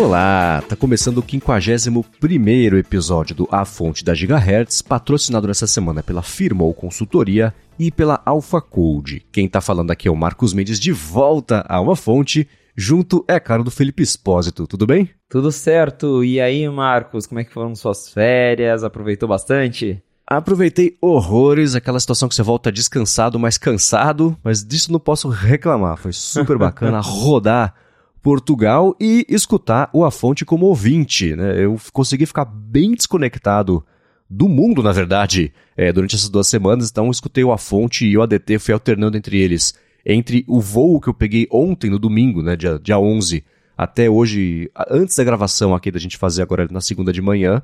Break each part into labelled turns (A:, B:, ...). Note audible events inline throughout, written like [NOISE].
A: Olá, tá começando o 51 episódio do A Fonte da Gigahertz, patrocinado nessa semana pela Firmou Consultoria e pela Alpha Code. Quem tá falando aqui é o Marcos Mendes de volta a uma fonte, junto é cara do Felipe Espósito, tudo bem?
B: Tudo certo. E aí, Marcos, como é que foram suas férias? Aproveitou bastante?
A: Aproveitei horrores, aquela situação que você volta descansado, mas cansado, mas disso não posso reclamar. Foi super bacana [LAUGHS] rodar Portugal e escutar o A Fonte como ouvinte. Né? Eu consegui ficar bem desconectado do mundo, na verdade, é, durante essas duas semanas. Então, escutei o A Fonte e o ADT, fui alternando entre eles. Entre o voo que eu peguei ontem, no domingo, né, dia, dia 11, até hoje, antes da gravação aqui da gente fazer agora na segunda de manhã.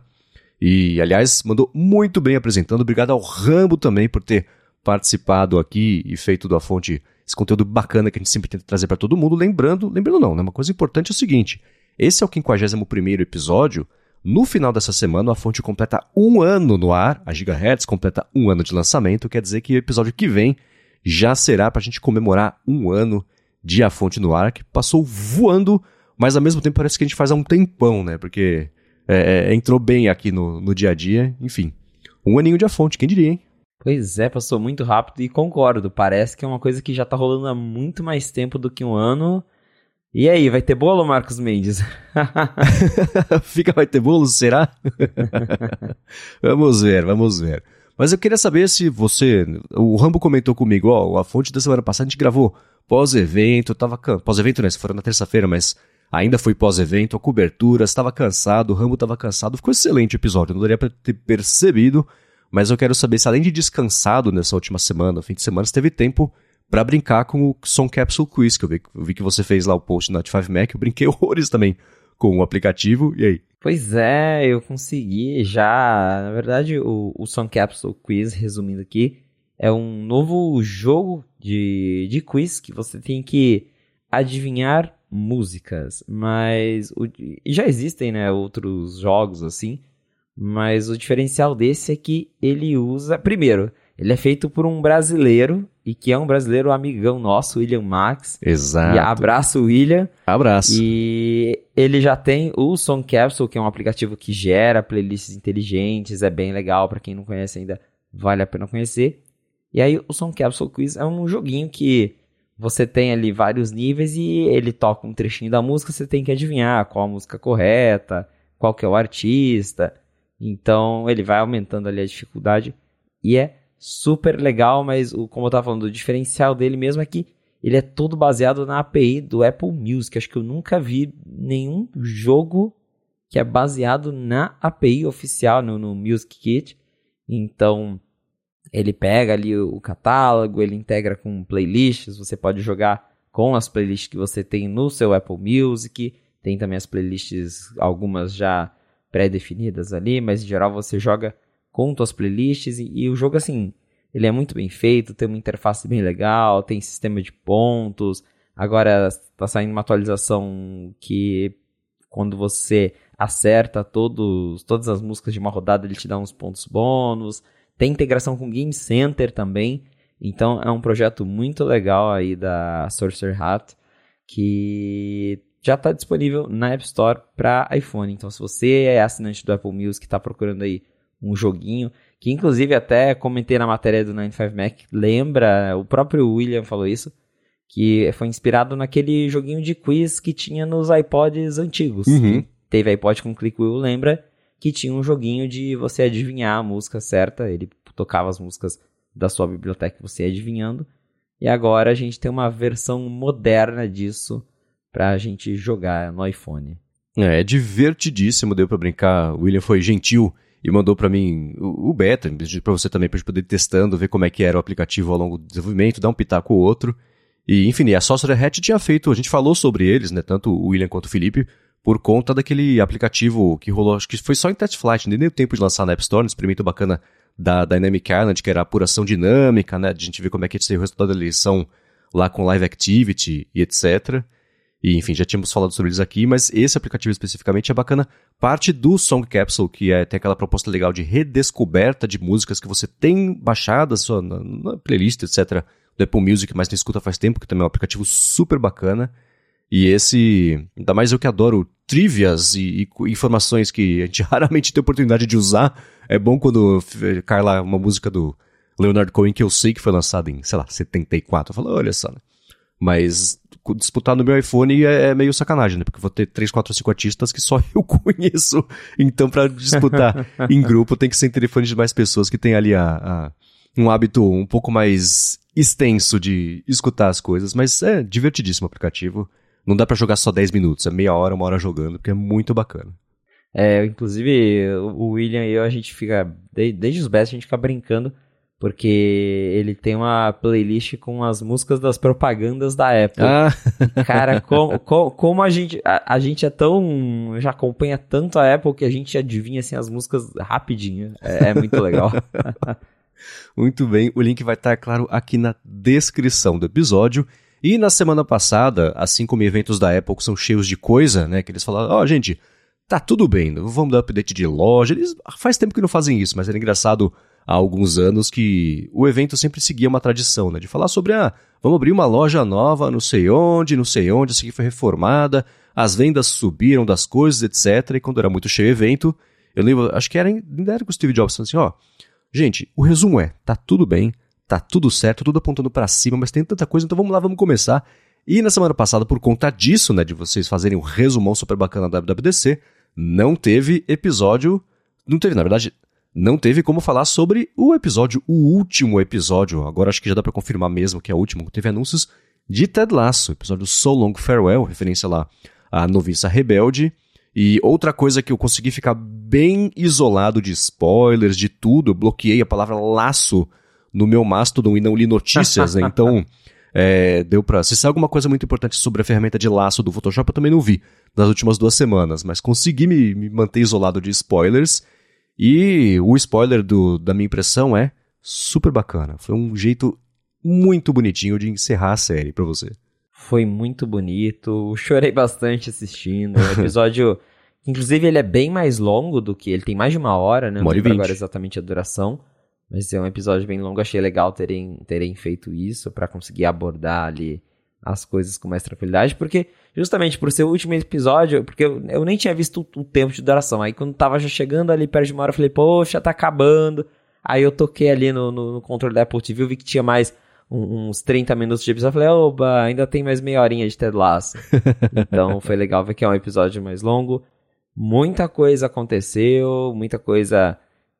A: E, aliás, mandou muito bem apresentando. Obrigado ao Rambo também por ter participado aqui e feito da fonte esse conteúdo bacana que a gente sempre tenta trazer para todo mundo. Lembrando, lembrando não, né? Uma coisa importante é o seguinte: esse é o 51 episódio. No final dessa semana, a fonte completa um ano no ar, a Gigahertz completa um ano de lançamento, quer dizer que o episódio que vem já será para a gente comemorar um ano de A Fonte no ar, que passou voando, mas ao mesmo tempo parece que a gente faz há um tempão, né? Porque é, é, entrou bem aqui no, no dia a dia, enfim. Um aninho de A Fonte, quem diria, hein?
B: Pois é, passou muito rápido e concordo. Parece que é uma coisa que já tá rolando há muito mais tempo do que um ano. E aí, vai ter bolo, Marcos Mendes? [LAUGHS]
A: Fica, vai ter bolo, será? [LAUGHS] vamos ver, vamos ver. Mas eu queria saber se você. O Rambo comentou comigo, ó, a fonte da semana passada a gente gravou pós-evento, tava. Pós-evento, né? Se for na terça-feira, mas ainda foi pós-evento, a cobertura, estava cansado, o Rambo estava cansado. Ficou excelente o episódio, não daria pra ter percebido. Mas eu quero saber se além de descansado nessa última semana, fim de semana, você teve tempo para brincar com o Song Capsule Quiz, que eu vi, eu vi que você fez lá o post na 5 Mac, eu brinquei [LAUGHS] horrores também com o aplicativo, e aí?
B: Pois é, eu consegui já. Na verdade, o, o Song Capsule Quiz, resumindo aqui, é um novo jogo de, de quiz que você tem que adivinhar músicas. Mas o, já existem né, outros jogos assim mas o diferencial desse é que ele usa. Primeiro, ele é feito por um brasileiro, e que é um brasileiro amigão nosso, William Max.
A: Exato.
B: E abraço, William.
A: Abraço.
B: E ele já tem o Song Capsule, que é um aplicativo que gera playlists inteligentes, é bem legal, para quem não conhece ainda, vale a pena conhecer. E aí, o Song Capsule Quiz é um joguinho que você tem ali vários níveis e ele toca um trechinho da música, você tem que adivinhar qual a música correta, qual que é o artista. Então ele vai aumentando ali a dificuldade e é super legal, mas o, como eu estava falando, o diferencial dele mesmo é que ele é todo baseado na API do Apple Music. Acho que eu nunca vi nenhum jogo que é baseado na API oficial, no, no Music Kit. Então ele pega ali o, o catálogo, ele integra com playlists, você pode jogar com as playlists que você tem no seu Apple Music. Tem também as playlists, algumas já pré-definidas ali, mas em geral você joga com suas playlists e, e, o jogo assim, ele é muito bem feito, tem uma interface bem legal, tem sistema de pontos. Agora está saindo uma atualização que quando você acerta todos, todas as músicas de uma rodada, ele te dá uns pontos bônus. Tem integração com Game Center também. Então é um projeto muito legal aí da Sorcerer Hat que já está disponível na App Store para iPhone. Então, se você é assinante do Apple Music e está procurando aí um joguinho, que inclusive até comentei na matéria do 95 Mac, lembra, o próprio William falou isso, que foi inspirado naquele joguinho de quiz que tinha nos iPods antigos.
A: Uhum.
B: Teve iPod com Click Wheel, lembra? Que tinha um joguinho de você adivinhar a música certa, ele tocava as músicas da sua biblioteca você adivinhando. E agora a gente tem uma versão moderna disso pra gente jogar no iPhone.
A: É, é divertidíssimo, deu para brincar. O William foi gentil e mandou para mim o, o beta, para você também, pra gente poder ir testando, ver como é que era o aplicativo ao longo do desenvolvimento, dar um pitaco ou outro. E, enfim, a Sorcerer Hat tinha feito, a gente falou sobre eles, né, tanto o William quanto o Felipe, por conta daquele aplicativo que rolou, acho que foi só em test flight, nem deu tempo de lançar na App Store, um experimento bacana da Dynamic Island, que era apuração dinâmica, né, de a gente ver como é que ia ser o resultado da eleição lá com Live Activity e etc. E, enfim, já tínhamos falado sobre eles aqui, mas esse aplicativo especificamente é bacana. Parte do Song Capsule, que é, tem aquela proposta legal de redescoberta de músicas que você tem baixadas sua, na, na, playlist, etc., do Apple Music, mas não escuta faz tempo, que também é um aplicativo super bacana. E esse, ainda mais eu que adoro trivias e, e informações que a gente [LAUGHS] raramente tem oportunidade de usar. É bom quando cai lá uma música do Leonard Cohen que eu sei que foi lançada em, sei lá, 74. Eu falo, olha só, né? Mas disputar no meu iPhone é, é, meio sacanagem, né? Porque vou ter 3, 4, 5 artistas que só [LAUGHS] eu conheço. Então, para disputar [LAUGHS] em grupo, tem que ser em telefone de mais pessoas que tem ali a, a, um hábito um pouco mais extenso de escutar as coisas. Mas é divertidíssimo o aplicativo. Não dá para jogar só 10 minutos, é meia hora, uma hora jogando, porque é muito bacana.
B: É, inclusive, o William e eu, a gente fica, desde os best, a gente fica brincando porque ele tem uma playlist com as músicas das propagandas da Apple. Ah. [LAUGHS] Cara, como, como, a gente a, a, gente é tão já acompanha tanto a Apple que a gente adivinha assim as músicas rapidinho. É, é muito legal. [LAUGHS]
A: muito bem, o link vai estar claro aqui na descrição do episódio. E na semana passada, assim como eventos da Apple que são cheios de coisa, né, que eles falaram, ó, oh, gente, tá tudo bem, vamos dar update de loja. Eles faz tempo que não fazem isso, mas era engraçado há alguns anos que o evento sempre seguia uma tradição, né? De falar sobre, ah, vamos abrir uma loja nova, não sei onde, não sei onde, essa aqui foi reformada, as vendas subiram das coisas, etc. E quando era muito cheio o evento, eu lembro, acho que era, ainda era com o Steve Jobs, assim, ó, gente, o resumo é, tá tudo bem, tá tudo certo, tudo apontando para cima, mas tem tanta coisa, então vamos lá, vamos começar. E na semana passada, por conta disso, né, de vocês fazerem um resumão super bacana da WWDC, não teve episódio, não teve, na verdade, não teve como falar sobre o episódio, o último episódio, agora acho que já dá para confirmar mesmo que é o último, teve anúncios de Ted Lasso, episódio So Long Farewell, referência lá à noviça rebelde. E outra coisa que eu consegui ficar bem isolado de spoilers, de tudo, eu bloqueei a palavra laço no meu Mastodon e não li notícias, né? [LAUGHS] Então, é, deu pra. Se saiu alguma coisa muito importante sobre a ferramenta de laço do Photoshop, eu também não vi nas últimas duas semanas, mas consegui me, me manter isolado de spoilers e o spoiler do, da minha impressão é super bacana. Foi um jeito muito bonitinho de encerrar a série para você.
B: Foi muito bonito. Chorei bastante assistindo. O [LAUGHS] episódio. inclusive, ele é bem mais longo do que. Ele tem mais de uma hora, né?
A: Não lembro
B: agora exatamente a duração. Mas é um episódio bem longo. Achei legal terem, terem feito isso para conseguir abordar ali as coisas com mais tranquilidade, porque justamente por ser o último episódio, porque eu, eu nem tinha visto o, o, tempo de duração. Aí quando tava já chegando ali perto de uma hora, eu falei, poxa, tá acabando. Aí eu toquei ali no, no, no controle da Apple TV, vi que tinha mais um, uns 30 minutos de episódio. Eu falei, oba, ainda tem mais meia horinha de Ted Lasso. [LAUGHS] então foi legal ver que é um episódio mais longo. Muita coisa aconteceu, muita coisa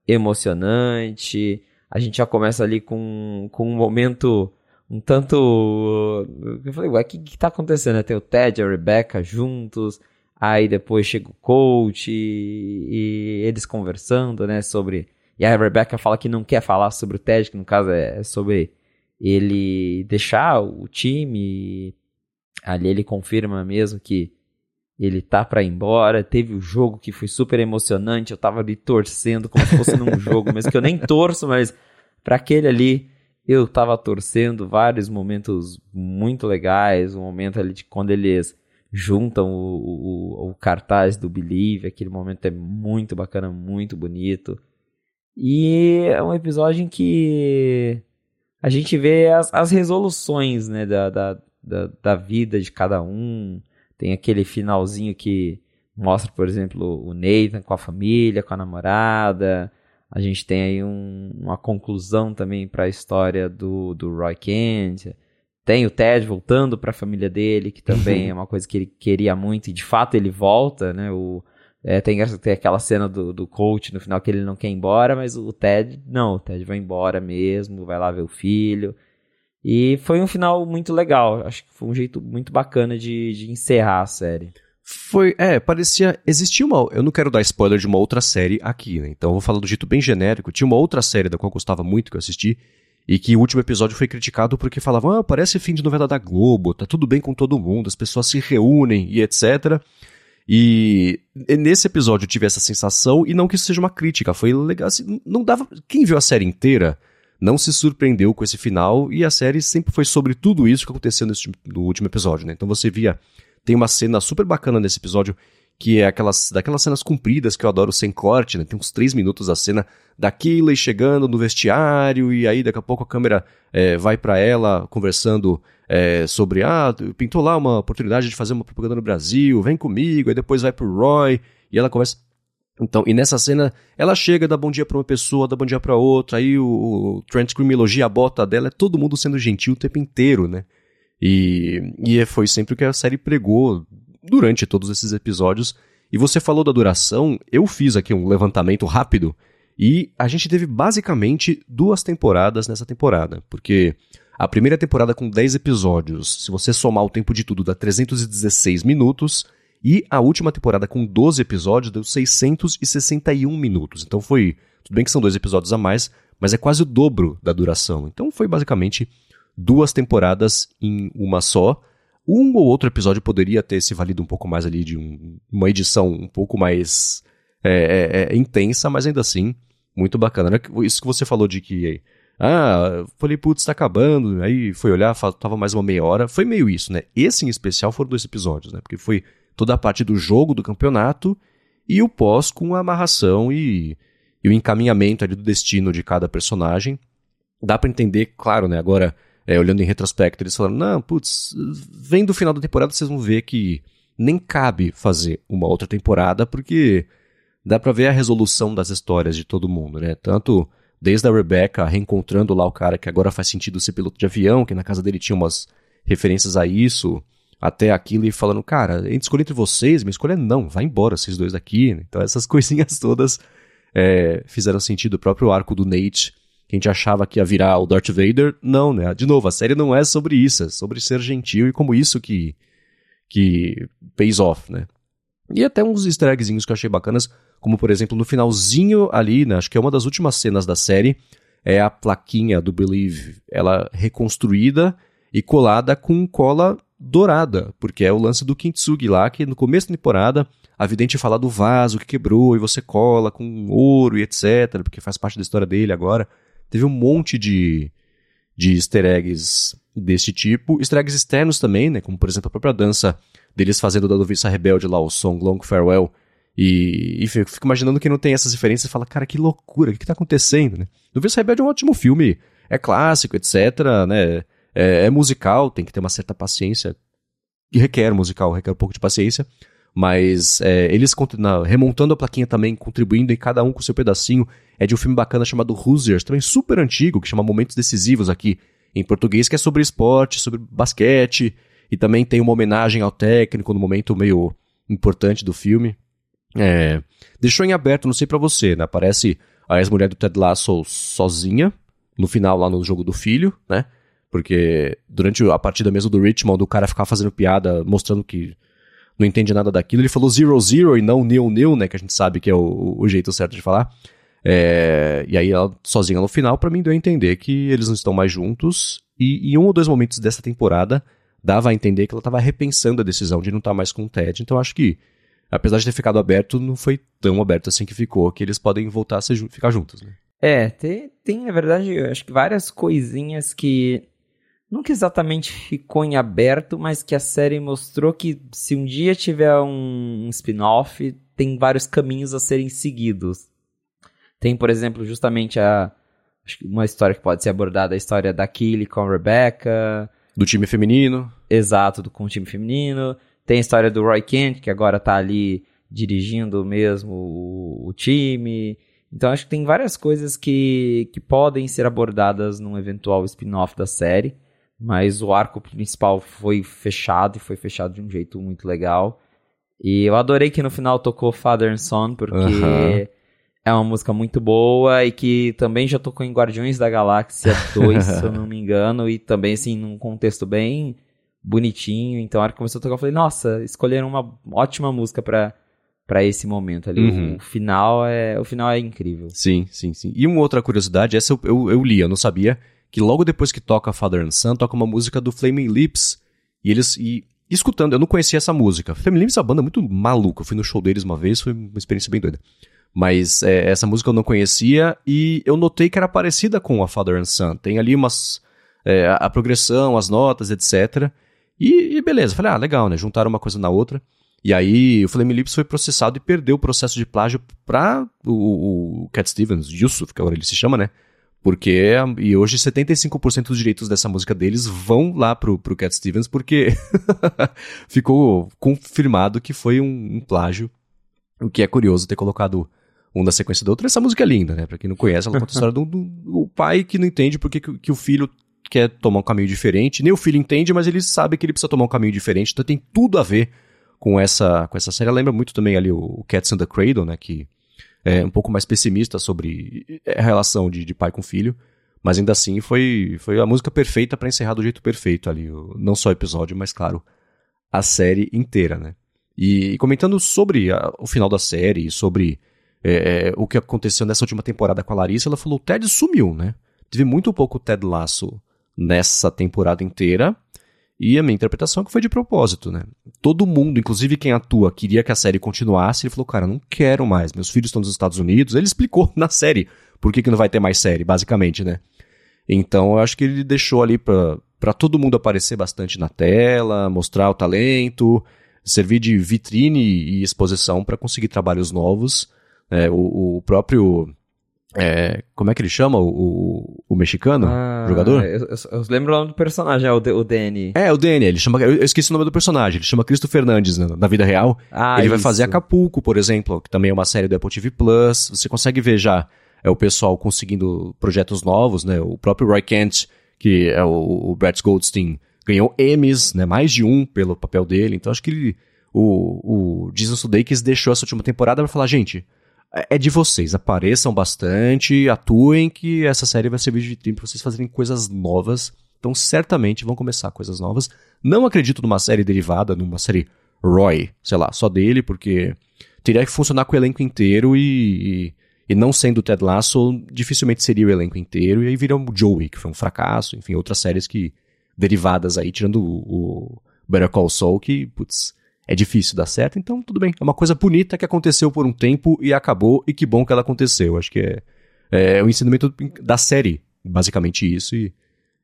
B: emocionante. A gente já começa ali com, com um momento um tanto. Eu falei, ué, o que, que tá acontecendo? Tem o Ted e a Rebecca juntos, aí depois chega o coach e, e, eles conversando, né, sobre. E a Rebecca fala que não quer falar sobre o Ted, que no caso é sobre ele deixar o time. Ali ele confirma mesmo que ele tá para ir embora. Teve o jogo que foi super emocionante. Eu tava ali torcendo como se fosse num [LAUGHS] jogo, mesmo que eu nem torço, mas para aquele ali eu tava torcendo vários momentos muito legais, um momento ali de quando eles juntam o, o, o, cartaz do Believe, aquele momento é muito bacana, muito bonito. E é um episódio em que a gente vê as, as resoluções né, da, da, da, da vida de cada um. Tem aquele finalzinho que mostra, por exemplo, o Nathan com a família, com a namorada. A gente tem aí um, uma conclusão também para a história do, do Roy Kent. Tem o Ted voltando para a família dele, que também é uma coisa que ele queria muito, e de fato ele volta, né? O, é, tem, tem aquela cena do, do coach no final que ele não quer ir embora, mas o Ted, não, o Ted vai embora mesmo, vai lá ver o filho. E foi um final muito legal, acho que foi um jeito muito bacana de, de encerrar a série.
A: Foi, é, parecia. Existia uma. Eu não quero dar spoiler de uma outra série aqui, né? Então eu vou falar do jeito bem genérico. Tinha uma outra série da qual eu gostava muito que eu assisti. E que o último episódio foi criticado porque falavam, ah, parece fim de novela da Globo, tá tudo bem com todo mundo, as pessoas se reúnem e etc. E nesse episódio eu tive essa sensação, e não que isso seja uma crítica, foi legal. Assim, não dava. Quem viu a série inteira não se surpreendeu com esse final, e a série sempre foi sobre tudo isso que aconteceu nesse, no último episódio, né? Então você via tem uma cena super bacana nesse episódio que é aquelas, daquelas cenas compridas que eu adoro sem corte, né? Tem uns três minutos a cena da Keeley chegando no vestiário e aí daqui a pouco a câmera é, vai para ela conversando é, sobre, ah, pintou lá uma oportunidade de fazer uma propaganda no Brasil, vem comigo, aí depois vai pro Roy e ela conversa então, e nessa cena, ela chega, dá bom dia pra uma pessoa, dá bom dia pra outra, aí o, o Trent Scream elogia a bota dela, é todo mundo sendo gentil o tempo inteiro, né? E, e foi sempre o que a série pregou durante todos esses episódios. E você falou da duração, eu fiz aqui um levantamento rápido, e a gente teve basicamente duas temporadas nessa temporada, porque a primeira temporada com 10 episódios, se você somar o tempo de tudo, dá 316 minutos, e a última temporada, com 12 episódios, deu 661 minutos. Então foi. Tudo bem que são dois episódios a mais, mas é quase o dobro da duração. Então foi basicamente duas temporadas em uma só. Um ou outro episódio poderia ter se valido um pouco mais ali de um, uma edição um pouco mais é, é, é, intensa, mas ainda assim, muito bacana. Isso que você falou de que. Ah, falei, putz, tá acabando. Aí foi olhar, tava mais uma meia hora. Foi meio isso, né? Esse em especial foram dois episódios, né? Porque foi toda a parte do jogo, do campeonato, e o pós com a amarração e, e o encaminhamento ali do destino de cada personagem. Dá para entender, claro, né? Agora, é, olhando em retrospecto, eles falaram: não, putz, vem do final da temporada, vocês vão ver que nem cabe fazer uma outra temporada, porque dá para ver a resolução das histórias de todo mundo, né? Tanto desde a Rebecca reencontrando lá o cara que agora faz sentido ser piloto de avião, que na casa dele tinha umas referências a isso, até aquilo e falando, cara, a gente escolhe entre vocês, minha escolha é não, vai embora vocês dois daqui. Então essas [LAUGHS] coisinhas todas é, fizeram sentido. O próprio arco do Nate, a gente achava que ia virar o Darth Vader, não, né? De novo, a série não é sobre isso, é sobre ser gentil e como isso que, que pays off, né? E até uns easter eggzinhos que eu achei bacanas, como por exemplo no finalzinho ali, né? Acho que é uma das últimas cenas da série, é a plaquinha do Believe, ela reconstruída e colada com cola dourada, porque é o lance do Kintsugi lá, que no começo da temporada a vidente fala do vaso que quebrou e você cola com ouro e etc, porque faz parte da história dele agora. Teve um monte de, de easter eggs desse tipo. Easter eggs externos também, né, como por exemplo a própria dança deles fazendo da noviça rebelde lá, o Song Long Farewell. E, e fico, fico imaginando que não tem essas referências e fala, cara, que loucura, o que, que tá acontecendo, né? Noviça Rebelde é um ótimo filme, é clássico, etc, né? É, é, musical, tem que ter uma certa paciência. E requer musical, requer um pouco de paciência. Mas é, eles na, remontando a plaquinha também, contribuindo em cada um com seu pedacinho. É de um filme bacana chamado Hoosiers, também super antigo, que chama Momentos Decisivos aqui em português, que é sobre esporte, sobre basquete. E também tem uma homenagem ao técnico no momento meio importante do filme. É, deixou em aberto, não sei para você, né? Aparece a ex-mulher do Ted Lasso sozinha, no final lá no jogo do filho, né? Porque durante a partida mesmo do Richmond, o cara ficava fazendo piada, mostrando que não entende nada daquilo. Ele falou zero zero e não nil nil, né? Que a gente sabe que é o, o jeito certo de falar. É, e aí ela sozinha no final, para mim deu a entender que eles não estão mais juntos. E em um ou dois momentos dessa temporada, dava a entender que ela estava repensando a decisão de não estar tá mais com o Ted. Então acho que, apesar de ter ficado aberto, não foi tão aberto assim que ficou, que eles podem voltar a ficar juntos, né?
B: É, tem, tem, na verdade, acho que várias coisinhas que nunca exatamente ficou em aberto, mas que a série mostrou que se um dia tiver um, spin-off, tem vários caminhos a serem seguidos. Tem, por exemplo, justamente a uma história que pode ser abordada, a história da Killy com a Rebecca.
A: Do time feminino.
B: Exato, do, com o time feminino. Tem a história do Roy Kent, que agora tá ali dirigindo mesmo o, o time. Então acho que tem várias coisas que, que podem ser abordadas num eventual spin-off da série mas o arco principal foi fechado e foi fechado de um jeito muito legal. E eu adorei que no final tocou Father and Son, porque uhum. é uma música muito boa e que também já tocou em Guardiões da Galáxia 2, se eu não [LAUGHS] me engano, e também, assim, num contexto bem bonitinho. Então, a hora que começou a tocar, eu falei, nossa, escolheram uma ótima música pra, para esse momento ali. Uhum. O, final é, o final é incrível.
A: Sim, sim, sim. E uma outra curiosidade, essa eu, eu, eu li, eu não sabia que logo depois que toca Father and Son, toca uma música do Flaming Lips. E eles. E, escutando, eu não conhecia essa música. Flaming Lips é uma banda muito maluca. Eu fui no show deles uma vez, foi uma experiência bem doida. Mas é, essa música eu não conhecia e eu notei que era parecida com a Father and Son. Tem ali umas. É, a, a, progressão, as notas, etc. E, e beleza, falei, ah, legal, né? Juntaram uma coisa na outra. E aí o Flame Lips foi processado e perdeu o processo de plágio para o, o Cat Stevens, Yusuf, que agora ele se chama, né? Porque, e hoje 75% dos direitos dessa música deles vão lá pro, pro Cat Stevens, porque [LAUGHS] ficou confirmado que foi um, um, plágio. O que é curioso ter colocado um da sequência do outro. Essa música é linda, né? Pra quem não conhece, ela conta a história do, do, do, pai que não entende porque que, que o filho quer tomar um caminho diferente. Nem o filho entende, mas ele sabe que ele precisa tomar um caminho diferente. Então tem tudo a ver com essa, com essa série. Lembra muito também ali o Cats in the Cradle, né? Que é, um pouco mais pessimista sobre a relação de, de pai com filho. Mas ainda assim foi, foi a música perfeita para encerrar do jeito perfeito ali. Não só o episódio, mas claro, a série inteira, né? E, e comentando sobre a, o final da série, sobre é, é, o que aconteceu nessa última temporada com a Larissa, ela falou: o Ted sumiu, né? Teve muito pouco Ted Lasso nessa temporada inteira. E a minha interpretação é que foi de propósito, né? Todo mundo, inclusive quem atua, queria que a série continuasse. Ele falou, cara, não quero mais. Meus filhos estão nos Estados Unidos. Ele explicou [LAUGHS] na série por que, que não vai ter mais série, basicamente, né? Então eu acho que ele deixou ali pra, pra todo mundo aparecer bastante na tela, mostrar o talento, servir de vitrine e exposição para conseguir trabalhos novos. É, o, o próprio é, como é que ele chama o, o, mexicano? Ah, jogador?
B: Eu, eu, eu, lembro o nome do personagem, é o, o Danny.
A: É, o Danny, ele chama. Eu esqueci o nome do personagem, ele chama Cristo Fernandes na, na vida real. Ah, ele isso. vai fazer Acapulco, por exemplo, que também é uma série do Apple TV Plus. Você consegue ver já é o pessoal conseguindo projetos novos, né? O próprio Roy Kent, que é o, o Brett Goldstein, ganhou Emmys, né? Mais de um pelo papel dele. Então acho que ele, o, o Jesus Sudeikis deixou essa última temporada para falar, gente é de vocês. Apareçam bastante, atuem, que essa série vai servir de vitrine para vocês fazerem coisas novas. Então, certamente vão começar coisas novas. Não acredito numa série derivada, numa série Roy, sei lá, só dele, porque teria que funcionar com o elenco inteiro e, e, e não sendo Ted Lasso, dificilmente seria o elenco inteiro. E aí vira o Joey, que foi um fracasso. Enfim, outras séries que derivadas aí, tirando o, o Better Call Saul, que, putz, é difícil dar certo, então tudo bem. É uma coisa bonita que aconteceu por um tempo e acabou, e que bom que ela aconteceu. Acho que é, é o ensinamento da série, basicamente isso, e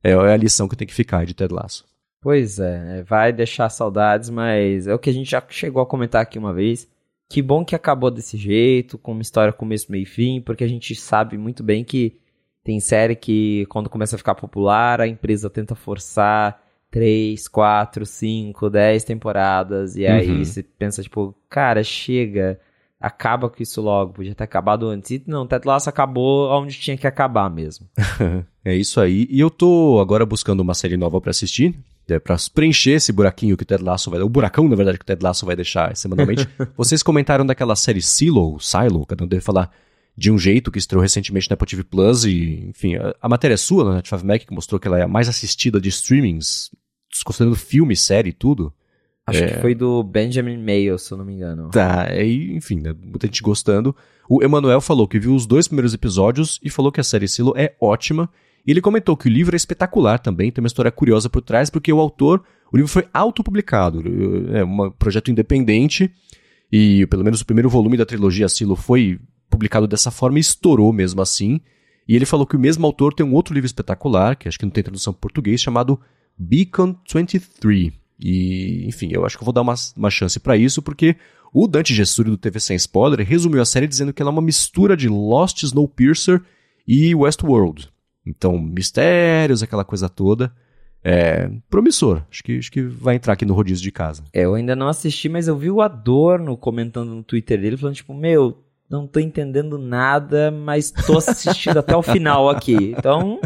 A: é, é a lição que tem que ficar de Ted Lasso.
B: Pois é, vai deixar saudades, mas é o que a gente já chegou a comentar aqui uma vez. Que bom que acabou desse jeito, com uma história começo, meio e fim, porque a gente sabe muito bem que tem série que quando começa a ficar popular, a empresa tenta forçar três, quatro, cinco, dez temporadas, e aí uhum. você pensa, tipo, cara, chega, acaba com isso logo, podia ter acabado antes. E não, Ted Lasso acabou onde tinha que acabar mesmo. [LAUGHS]
A: é isso aí. E eu tô agora buscando uma série nova para assistir, é, para preencher esse buraquinho que o Ted Lasso vai... O buracão, na verdade, que o Ted Lasso vai deixar semanalmente. [LAUGHS] Vocês comentaram daquela série Silo, Silo, cada um deve falar de um jeito que estreou recentemente na Apple TV Plus e, enfim, a, a matéria é sua, na Net Mac, que mostrou que ela é a mais assistida de streamings considerando filme, série e tudo.
B: Acho é... que foi do Benjamin Mayo, se eu não me engano.
A: Tá, aí, enfim, né, muita gente gostando. O Emanuel falou que viu os dois primeiros episódios e falou que a série Silo é ótima. E ele comentou que o livro é espetacular também, tem uma história curiosa por trás, porque o autor, o livro foi autopublicado, é um projeto independente, e pelo menos o primeiro volume da trilogia Silo foi publicado dessa forma e estourou mesmo assim. E ele falou que o mesmo autor tem um outro livro espetacular, que acho que não tem tradução em português, chamado Beacon 23. E, enfim, eu acho que eu vou dar uma, uma chance para isso, porque o Dante Gessuri do TV Sem Spoiler resumiu a série dizendo que ela é uma mistura de Lost, Snowpiercer e Westworld. Então, mistérios, aquela coisa toda. É promissor. Acho que, acho que vai entrar aqui no rodízio de casa.
B: É, eu ainda não assisti, mas eu vi o Adorno comentando no Twitter dele, falando tipo, meu, não tô entendendo nada, mas tô assistindo até o final aqui. Então,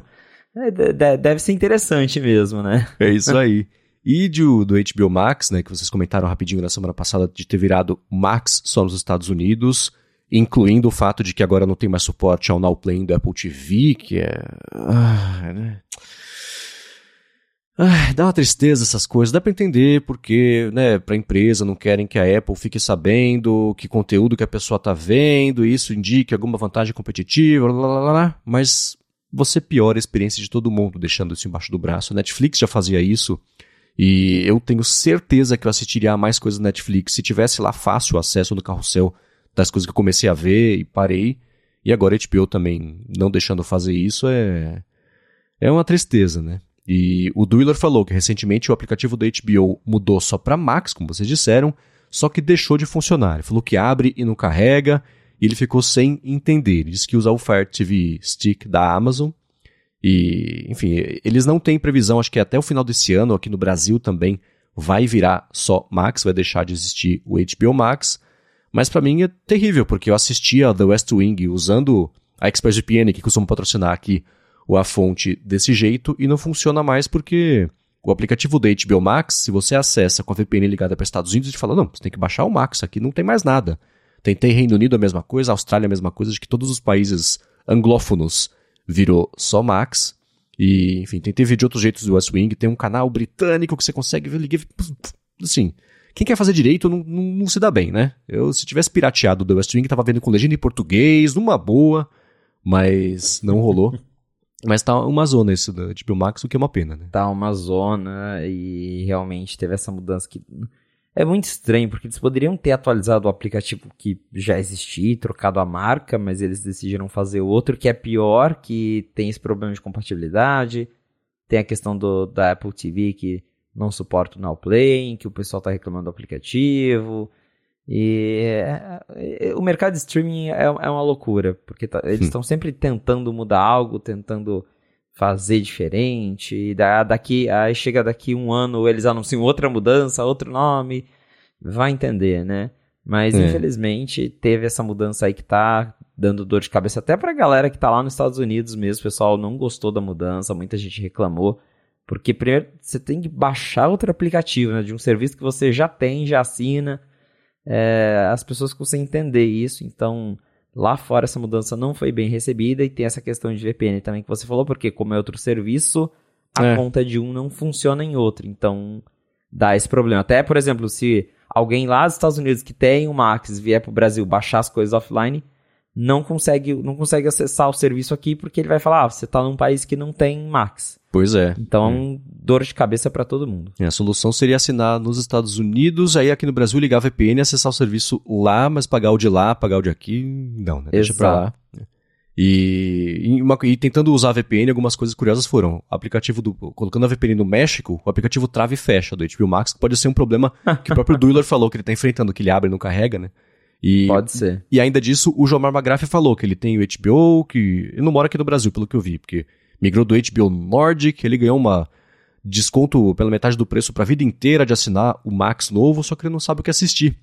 B: deve ser interessante mesmo, né?
A: É isso aí. E do, do HBO Max, né, que vocês comentaram rapidinho na semana passada de ter virado Max só nos Estados Unidos, incluindo o fato de que agora não tem mais suporte ao Now Play do Apple TV, que é... Ah, né? Ah, dá uma tristeza essas coisas, dá para entender porque, né, pra empresa não querem que a Apple fique sabendo que conteúdo que a pessoa tá vendo, isso indique alguma vantagem competitiva, blá, blá, blá, mas você piora a experiência de todo mundo deixando isso embaixo do braço. A Netflix já fazia isso. E eu tenho certeza que eu assistiria a mais coisas da Netflix se tivesse lá fácil acesso no carrossel das coisas que eu comecei a ver e parei. E agora a HBO também não deixando fazer isso é é uma tristeza, né? E o Duiller falou que recentemente o aplicativo da HBO mudou só para Max, como vocês disseram, só que deixou de funcionar. Ele falou que abre e não carrega, e ele ficou sem entender. Disse que usa o Fire TV Stick da Amazon, e, enfim, eles não têm previsão, acho que até o final desse ano, aqui no Brasil também, vai virar só Max, vai deixar de existir o HBO Max, mas para mim é terrível, porque eu assistia The West Wing usando a ExpressVPN, que costuma patrocinar aqui a fonte desse jeito, e não funciona mais porque o aplicativo da HBO Max, se você acessa com a VPN ligada para Estados Unidos, ele fala: não, você tem que baixar o Max, aqui não tem mais nada. Tentei Reino Unido a mesma coisa, Austrália a mesma coisa, de que todos os países anglófonos virou só Max. E, enfim, tentei ver de outros jeitos do West Wing. Tem um canal britânico que você consegue ver. Liguei, assim, quem quer fazer direito não, não, não, se dá bem, né? Eu, se tivesse pirateado o The West Wing, tava vendo com legenda em português, numa boa, mas não rolou. [LAUGHS] Mas tá uma zona esse da HBO Max, o que é uma pena, né?
B: Tá uma zona e realmente teve essa mudança que é muito estranho, porque eles poderiam ter atualizado o aplicativo que já existia, trocado a marca, mas eles decidiram fazer outro que é pior, que tem esse problema de compatibilidade, tem a questão do, da Apple TV que não suporta o Now Play, que o pessoal tá reclamando do aplicativo. E é, é, o mercado de streaming é, é uma loucura, porque tá, eles estão sempre tentando mudar algo, tentando fazer diferente. E da, daqui, aí chega daqui um ano, eles anunciam outra mudança, outro nome. Vai entender, né? Mas é. infelizmente teve essa mudança aí que tá dando dor de cabeça até pra galera que tá lá nos Estados Unidos mesmo. O pessoal não gostou da mudança, muita gente reclamou. Porque primeiro você tem que baixar outro aplicativo, né? De um serviço que você já tem, já assina é, as pessoas conseguem entender isso, então lá fora essa mudança não foi bem recebida e tem essa questão de VPN também que você falou, porque como é outro serviço, a é. conta de um não funciona em outro, então dá esse problema. Até, por exemplo, se alguém lá dos Estados Unidos que tem o Max vier para o Brasil baixar as coisas offline, não consegue, não consegue acessar o serviço aqui porque ele vai falar, ah, você está num país que não tem Max.
A: Pois é.
B: Então, é. dor de cabeça para todo mundo.
A: É, a solução seria assinar nos Estados Unidos, aí aqui no Brasil ligar a VPN, acessar o serviço lá, mas pagar o de lá, pagar o de aqui, não, né? Deixa para lá. E, e, uma, e, tentando usar a VPN, algumas coisas curiosas foram. Aplicativo do. Colocando a VPN no México, o aplicativo trava e fecha do HBO Max, que pode ser um problema [LAUGHS] que o próprio Duiler falou que ele está enfrentando, que ele abre e não carrega, né?
B: E, Pode ser.
A: E ainda disso, o Jomar Magraff falou que ele tem o HBO, que. Ele não mora aqui no Brasil, pelo que eu vi, porque migrou do HBO Nordic, ele ganhou uma desconto pela metade do preço para a vida inteira de assinar o Max novo, só que ele não sabe o que assistir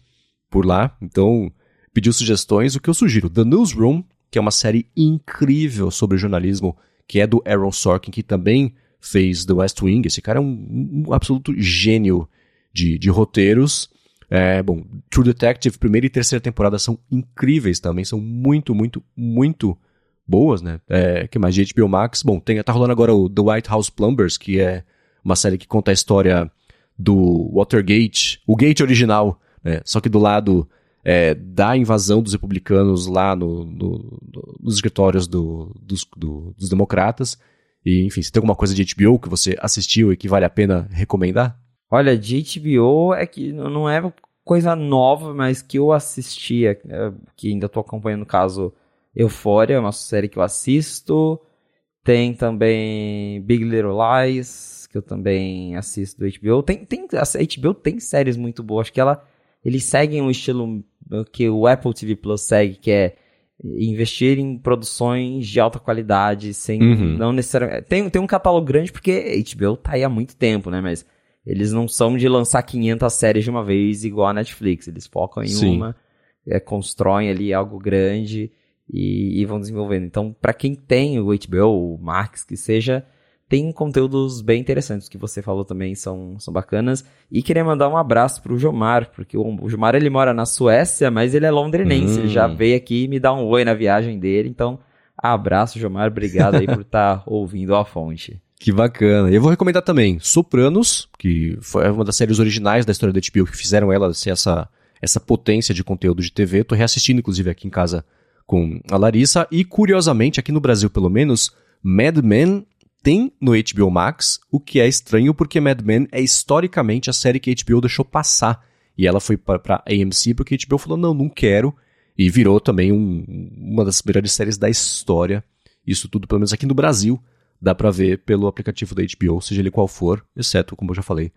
A: por lá. Então, pediu sugestões, o que eu sugiro. The Newsroom, que é uma série incrível sobre jornalismo, que é do Aaron Sorkin, que também fez The West Wing. Esse cara é um, um absoluto gênio de, de roteiros. É, bom, True Detective, primeira e terceira temporada são incríveis também, são muito, muito, muito boas, né? É, que mais de HBO Max? Bom, tem, tá rolando agora o The White House Plumbers, que é uma série que conta a história do Watergate, o Gate original, né? Só que do lado é, da invasão dos republicanos lá no, no, no, nos escritórios do, dos, do, dos democratas. E, enfim, se tem alguma coisa de HBO que você assistiu e que vale a pena recomendar?
B: Olha, de HBO é que não é coisa nova, mas que eu assistia, é, que ainda estou acompanhando o caso Euphoria, é uma série que eu assisto. Tem também Big Little Lies, que eu também assisto do HBO. Tem, tem, a HBO tem séries muito boas. Acho que ela, eles seguem um estilo que o Apple TV Plus segue, que é investir em produções de alta qualidade, sem uhum. não necessariamente. Tem, tem um catálogo grande porque HBO tá aí há muito tempo, né? Mas eles não são de lançar 500 séries de uma vez igual a Netflix. Eles focam em Sim. uma, é, constroem ali algo grande e, e vão desenvolvendo. Então, para quem tem o HBO, o Max, que seja, tem conteúdos bem interessantes que você falou também são, são bacanas. E queria mandar um abraço pro Jomar, porque o, o Jomar ele mora na Suécia, mas ele é londrinense. Hum. Ele já hum. veio aqui me dar um oi na viagem dele. Então, abraço, Jomar. Obrigado aí por estar tá [LAUGHS] ouvindo a fonte.
A: Que bacana. Eu vou recomendar também Sopranos, que foi uma das séries originais da história da HBO que fizeram ela ser essa, essa potência de conteúdo de TV. Tô reassistindo, inclusive, aqui em casa com a Larissa. E, curiosamente, aqui no Brasil, pelo menos, Mad Men tem no HBO Max, o que é estranho porque Mad Men é historicamente a série que a HBO deixou passar. E ela foi para AMC porque a HBO falou: não, não quero. E virou também um, uma das melhores séries da história. Isso tudo, pelo menos aqui no Brasil dá para ver pelo aplicativo da HBO, seja ele qual for, exceto, como eu já falei,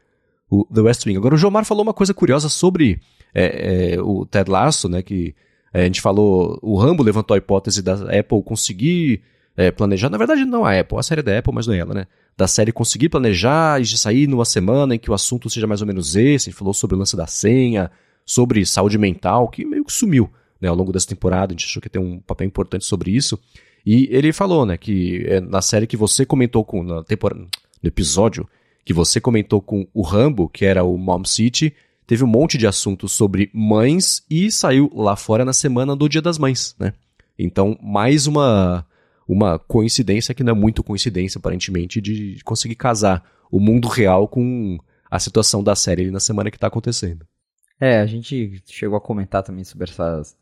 A: o The West Wing. Agora, o Jomar falou uma coisa curiosa sobre é, é, o Ted Lasso, né? Que é, a gente falou, o Rambo levantou a hipótese da Apple conseguir é, planejar, na verdade não a Apple, a série da Apple, mas não é ela, né? Da série conseguir planejar e de sair numa semana em que o assunto seja mais ou menos esse. A gente falou sobre o lance da senha, sobre saúde mental, que meio que sumiu né, ao longo dessa temporada. A gente achou que ter um papel importante sobre isso. E ele falou, né, que é na série que você comentou com, na temporada, no episódio que você comentou com o Rambo, que era o Mom City, teve um monte de assuntos sobre mães e saiu lá fora na semana do Dia das Mães, né? Então, mais uma uma coincidência que não é muito coincidência, aparentemente, de conseguir casar o mundo real com a situação da série na semana que está acontecendo.
B: É, a gente chegou a comentar também sobre essas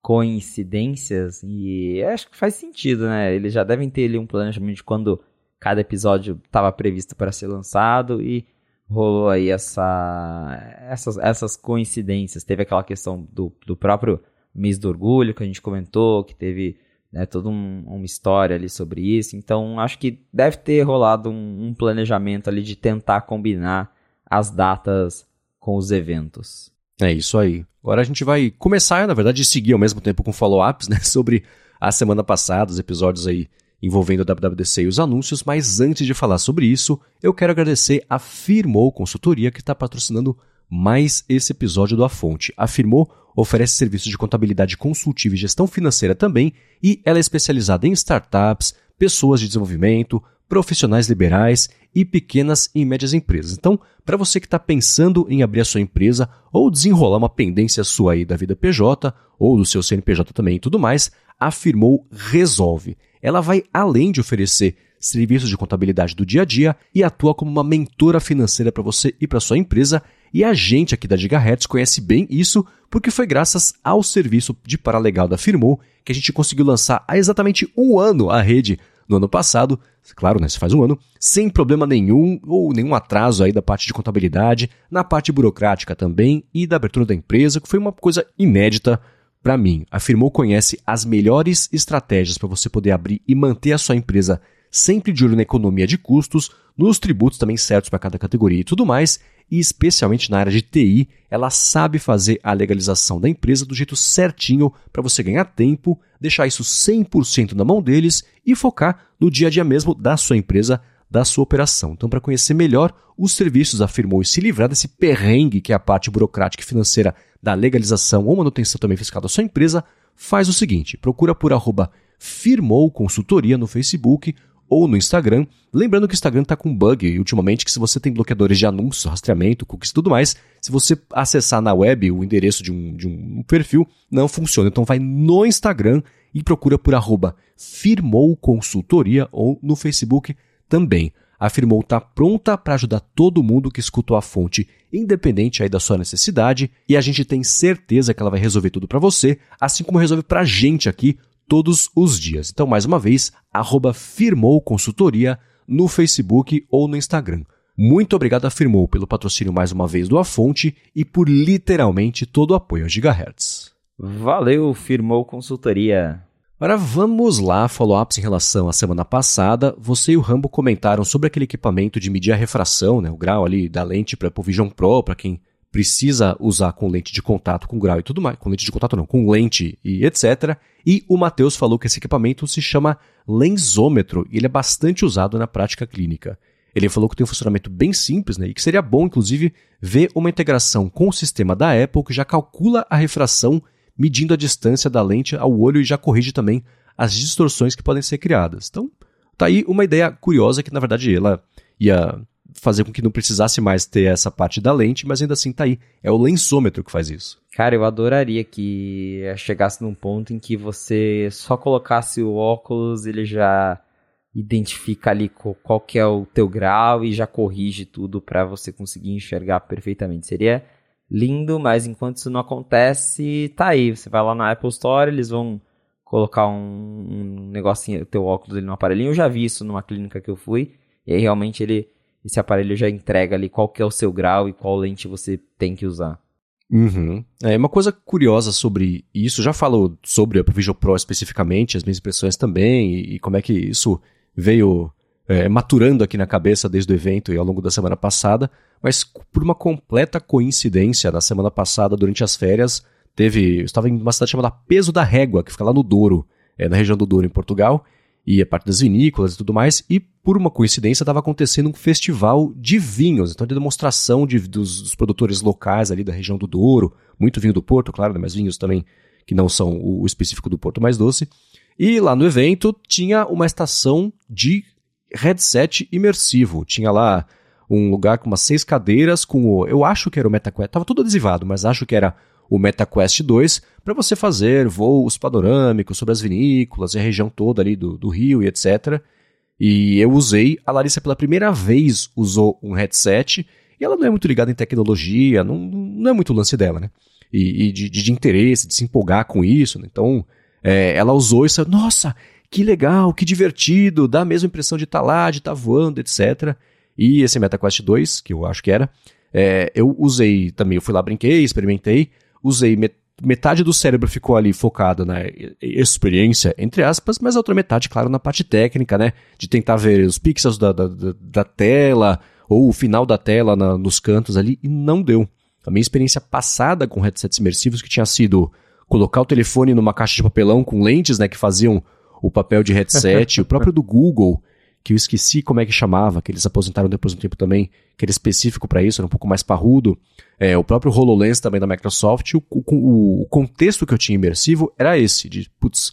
B: coincidências e acho que faz sentido, né? Eles já devem ter ali um planejamento de quando cada episódio estava previsto para ser lançado e rolou aí essa, essas, essas coincidências. Teve aquela questão do, do próprio mês do orgulho que a gente comentou, que teve né, toda um, uma história ali sobre isso. Então, acho que deve ter rolado um, um, planejamento ali de tentar combinar as datas com os eventos.
A: É isso aí. Agora a gente vai começar, na verdade, seguir ao mesmo tempo com follow-ups, né, [LAUGHS] sobre a semana passada, os episódios aí envolvendo a WWDC e os anúncios, mas antes de falar sobre isso, eu quero agradecer a Firmou Consultoria que está patrocinando mais esse episódio do A Fonte. A Firmou oferece serviços de contabilidade consultiva e gestão financeira também, e ela é especializada em startups, pessoas de desenvolvimento, profissionais liberais e pequenas e médias empresas. Então, para você que está pensando em abrir a sua empresa ou desenrolar uma pendência sua aí da vida PJ ou do seu CNPJ também e tudo mais, a Firmou resolve. Ela vai além de oferecer serviços de contabilidade do dia a dia e atua como uma mentora financeira para você e para sua empresa. E a gente aqui da Gigahertz conhece bem isso porque foi graças ao serviço de paralegal da Firmou que a gente conseguiu lançar há exatamente um ano a rede no ano passado, claro, né, se faz um ano, sem problema nenhum ou nenhum atraso aí da parte de contabilidade, na parte burocrática também e da abertura da empresa, que foi uma coisa inédita para mim. A Firmou conhece as melhores estratégias para você poder abrir e manter a sua empresa sempre de olho na economia de custos, nos tributos também certos para cada categoria e tudo mais, e especialmente na área de TI, ela sabe fazer a legalização da empresa do jeito certinho para você ganhar tempo, deixar isso 100% na mão deles e focar no dia a dia mesmo da sua empresa, da sua operação. Então, para conhecer melhor os serviços, afirmou e se livrar desse perrengue que é a parte burocrática e financeira da legalização ou manutenção também fiscal da sua empresa, faz o seguinte: procura por arroba Firmou Consultoria no Facebook ou no Instagram. Lembrando que o Instagram está com bug ultimamente, que se você tem bloqueadores de anúncios, rastreamento, cookies e tudo mais, se você acessar na web o endereço de um, de um perfil, não funciona. Então vai no Instagram e procura por arroba Firmou Consultoria ou no Facebook também. A Firmou está pronta para ajudar todo mundo que escutou a fonte, independente aí da sua necessidade, e a gente tem certeza que ela vai resolver tudo para você, assim como resolve para a gente aqui todos os dias. Então, mais uma vez, arroba Firmou Consultoria no Facebook ou no Instagram. Muito obrigado a Firmou pelo patrocínio mais uma vez do A Fonte e por literalmente todo o apoio a Gigahertz.
B: Valeu, Firmou Consultoria.
A: Agora vamos lá, follow-ups em relação à semana passada. Você e o Rambo comentaram sobre aquele equipamento de medir a refração, né, o grau ali da lente para o Vision Pro, para quem precisa usar com lente de contato com grau e tudo mais, com lente de contato não, com lente e etc. E o Matheus falou que esse equipamento se chama lensômetro e ele é bastante usado na prática clínica. Ele falou que tem um funcionamento bem simples né, e que seria bom, inclusive, ver uma integração com o sistema da Apple que já calcula a refração medindo a distância da lente ao olho e já corrige também as distorções que podem ser criadas. Então, tá aí uma ideia curiosa que, na verdade, ela ia fazer com que não precisasse mais ter essa parte da lente, mas ainda assim tá aí. É o lensômetro que faz isso.
B: Cara, eu adoraria que chegasse num ponto em que você só colocasse o óculos, ele já identifica ali qual que é o teu grau e já corrige tudo para você conseguir enxergar perfeitamente. Seria lindo, mas enquanto isso não acontece, tá aí. Você vai lá na Apple Store, eles vão colocar um, um negocinho, teu óculos ali no aparelhinho. Eu já vi isso numa clínica que eu fui, e aí realmente ele esse aparelho já entrega ali qual que é o seu grau e qual lente você tem que usar.
A: Uhum. É uma coisa curiosa sobre isso, já falo sobre a Vision Pro especificamente, as minhas impressões também, e, e como é que isso veio é, maturando aqui na cabeça desde o evento e ao longo da semana passada, mas por uma completa coincidência, na semana passada, durante as férias, teve. Eu estava em uma cidade chamada Peso da Régua, que fica lá no Douro, é, na região do Douro, em Portugal, e é parte das vinícolas e tudo mais, e por uma coincidência estava acontecendo um festival de vinhos, então de demonstração de, dos, dos, produtores locais ali da região do Douro, muito vinho do Porto, claro, né, mas vinhos também que não são o, o específico do Porto mais doce. E lá no evento tinha uma estação de headset imersivo. Tinha lá um lugar com umas seis cadeiras com o. Eu acho que era o MetaQuest. Tava tudo adesivado, mas acho que era o MetaQuest 2 para você fazer voos panorâmicos sobre as vinícolas e a região toda ali do, do Rio e etc. E eu usei. A Larissa pela primeira vez usou um headset e ela não é muito ligada em tecnologia, não, não é muito o lance dela, né? E, e de, de, interesse, de se empolgar com isso. Né? Então, é, ela usou isso, nossa, que legal, que divertido, dá a mesma impressão de estar tá lá, de estar tá voando, etc. E esse MetaQuest 2, que eu acho que era, é, eu usei também, eu fui lá, brinquei, experimentei, usei met metade do cérebro ficou ali focado na experiência, entre aspas, mas a outra metade, claro, na parte técnica, né? De tentar ver os pixels da, da, da tela, ou o final da tela na, nos cantos ali, e não deu. A minha experiência passada com headsets imersivos, que tinha sido colocar o telefone numa caixa de papelão com lentes, né, que faziam o papel de headset, [LAUGHS] o próprio do Google, que eu esqueci como é que chamava, que eles aposentaram depois de um tempo também, que era específico para isso, era um pouco mais parrudo. É, o próprio HoloLens também da Microsoft, o, o, o, contexto que eu tinha imersivo era esse, de, putz,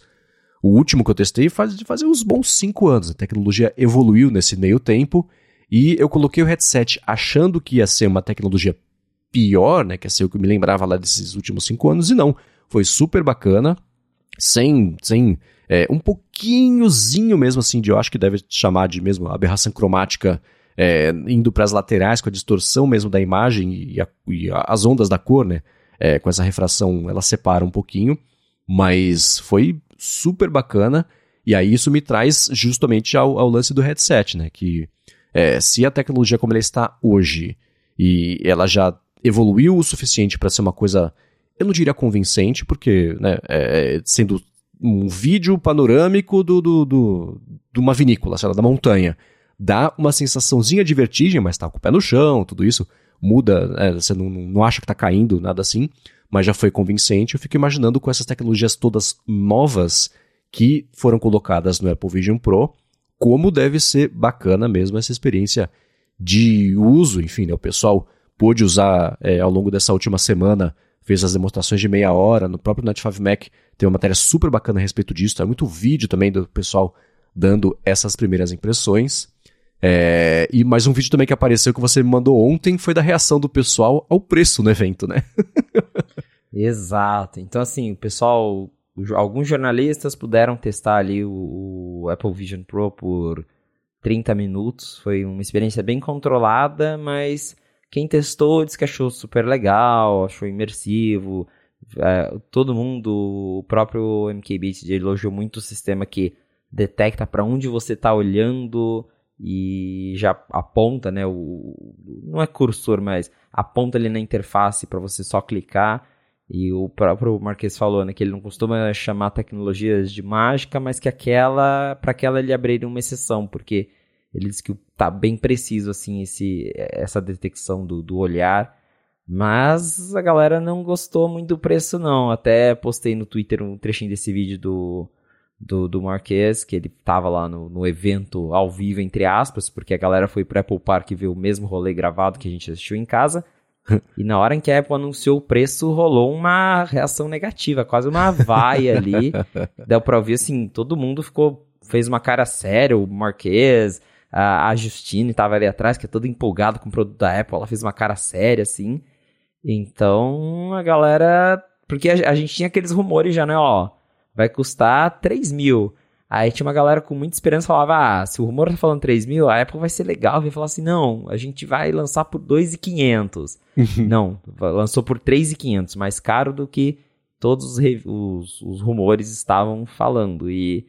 A: o último que eu testei faz, faz uns bons cinco anos. A tecnologia evoluiu nesse meio tempo e eu coloquei o headset achando que ia ser uma tecnologia pior, né, que ia ser o que eu me lembrava lá desses últimos cinco anos, e não. Foi super bacana, sem, sem é, um pouquinhozinho mesmo assim, de eu acho que deve chamar de mesmo aberração cromática, é, indo para as laterais, com a distorção mesmo da imagem e, a, e as ondas da cor, né? É, com essa refração, ela separa um pouquinho, mas foi super bacana. E aí isso me traz justamente ao, ao lance do headset, né? Que é, se a tecnologia como ela está hoje e ela já evoluiu o suficiente para ser uma coisa eu não diria convincente, porque, né, é, sendo um vídeo panorâmico do, do, do, de uma vinícola, sei lá, da montanha, dá uma sensaçãozinha de vertigem, mas tá com o pé no chão, tudo isso muda, né, você não, não acha que tá caindo, nada assim, mas já foi convincente. Eu fico imaginando com essas tecnologias todas novas que foram colocadas no Apple Vision Pro, como deve ser bacana mesmo essa experiência de uso, enfim, né, o pessoal pôde usar é, ao longo dessa última semana fez as demonstrações de meia hora. No próprio Night 5 Mac tem uma matéria super bacana a respeito disso. Tem muito vídeo também do pessoal dando essas primeiras impressões. É, e mais um vídeo também que apareceu que você me mandou ontem foi da reação do pessoal ao preço no evento, né? [LAUGHS]
B: Exato. Então, assim, o pessoal, alguns jornalistas puderam testar ali o, o Apple Vision Pro por 30 minutos. Foi uma experiência bem controlada, mas quem testou disse que achou super legal, achou imersivo. É, todo mundo, o próprio MKBeat elogiou muito o sistema que detecta para onde você está olhando e já aponta, né? O, não é cursor, mas aponta ali na interface para você só clicar. E o próprio Marques falou né, que ele não costuma chamar tecnologias de mágica, mas que aquela, para aquela ele abriria uma exceção, porque ele disse que tá bem preciso, assim, esse, essa detecção do, do olhar. Mas a galera não gostou muito do preço, não. Até postei no Twitter um trechinho desse vídeo do, do, do Marquês, que ele tava lá no, no evento ao vivo, entre aspas, porque a galera foi pro Apple Park ver o mesmo rolê gravado que a gente assistiu em casa. e na hora em que a Apple anunciou o preço, rolou uma reação negativa, quase uma vaia ali. [LAUGHS] Deu pra ouvir assim, todo mundo ficou, fez uma cara séria, o Marquês, a, a Justine estava ali atrás, que é toda empolgada com o produto da Apple, ela fez uma cara séria, assim. Então, a galera... Porque a, a gente tinha aqueles rumores já, né, ó, vai custar 3 mil. Aí tinha uma galera com muita esperança falava: ah, se o rumor tá falando 3 mil, a Apple vai ser legal. Vai falar assim: não, a gente vai lançar por 2,500. [LAUGHS] não, lançou por 3,500, mais caro do que todos os, os, os rumores estavam falando. E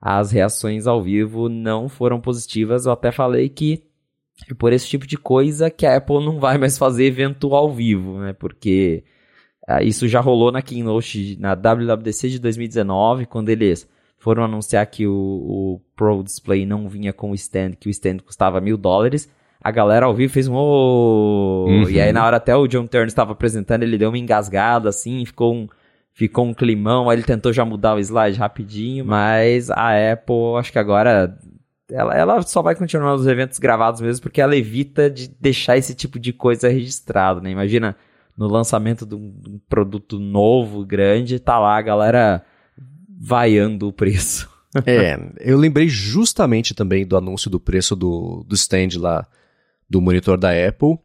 B: as reações ao vivo não foram positivas. Eu até falei que é por esse tipo de coisa que a Apple não vai mais fazer evento ao vivo, né? Porque ah, isso já rolou na Keynote, na WWDC de 2019, quando eles foram anunciar que o, o Pro Display não vinha com o stand, que o stand custava mil dólares, a galera ao vivo fez um oh! uhum. E aí na hora até o John Turner estava apresentando, ele deu uma engasgada assim, ficou um, ficou um climão, aí ele tentou já mudar o slide rapidinho, mas a Apple, acho que agora ela, ela só vai continuar nos eventos gravados mesmo porque ela evita de deixar esse tipo de coisa registrado, né? Imagina no lançamento de um, de um produto novo, grande, tá lá a galera vaiando o preço. [LAUGHS]
A: é, eu lembrei justamente também do anúncio do preço do, do stand lá do monitor da Apple.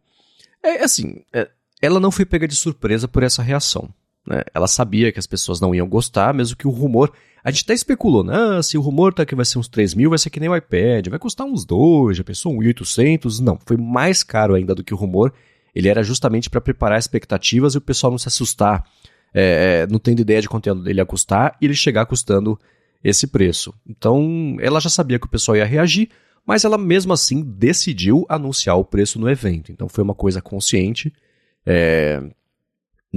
A: É assim, é, ela não foi pega de surpresa por essa reação. Né? Ela sabia que as pessoas não iam gostar, mesmo que o rumor. A gente até especulou, né? Ah, se o rumor tá que vai ser uns 3 mil, vai ser que nem o iPad, vai custar uns 2, já pensou 1.800? Não, foi mais caro ainda do que o rumor. Ele era justamente para preparar expectativas e o pessoal não se assustar, é, é, não tendo ideia de quanto ele ia custar e ele chegar custando esse preço. Então, ela já sabia que o pessoal ia reagir, mas ela mesmo assim decidiu anunciar o preço no evento. Então foi uma coisa consciente. É,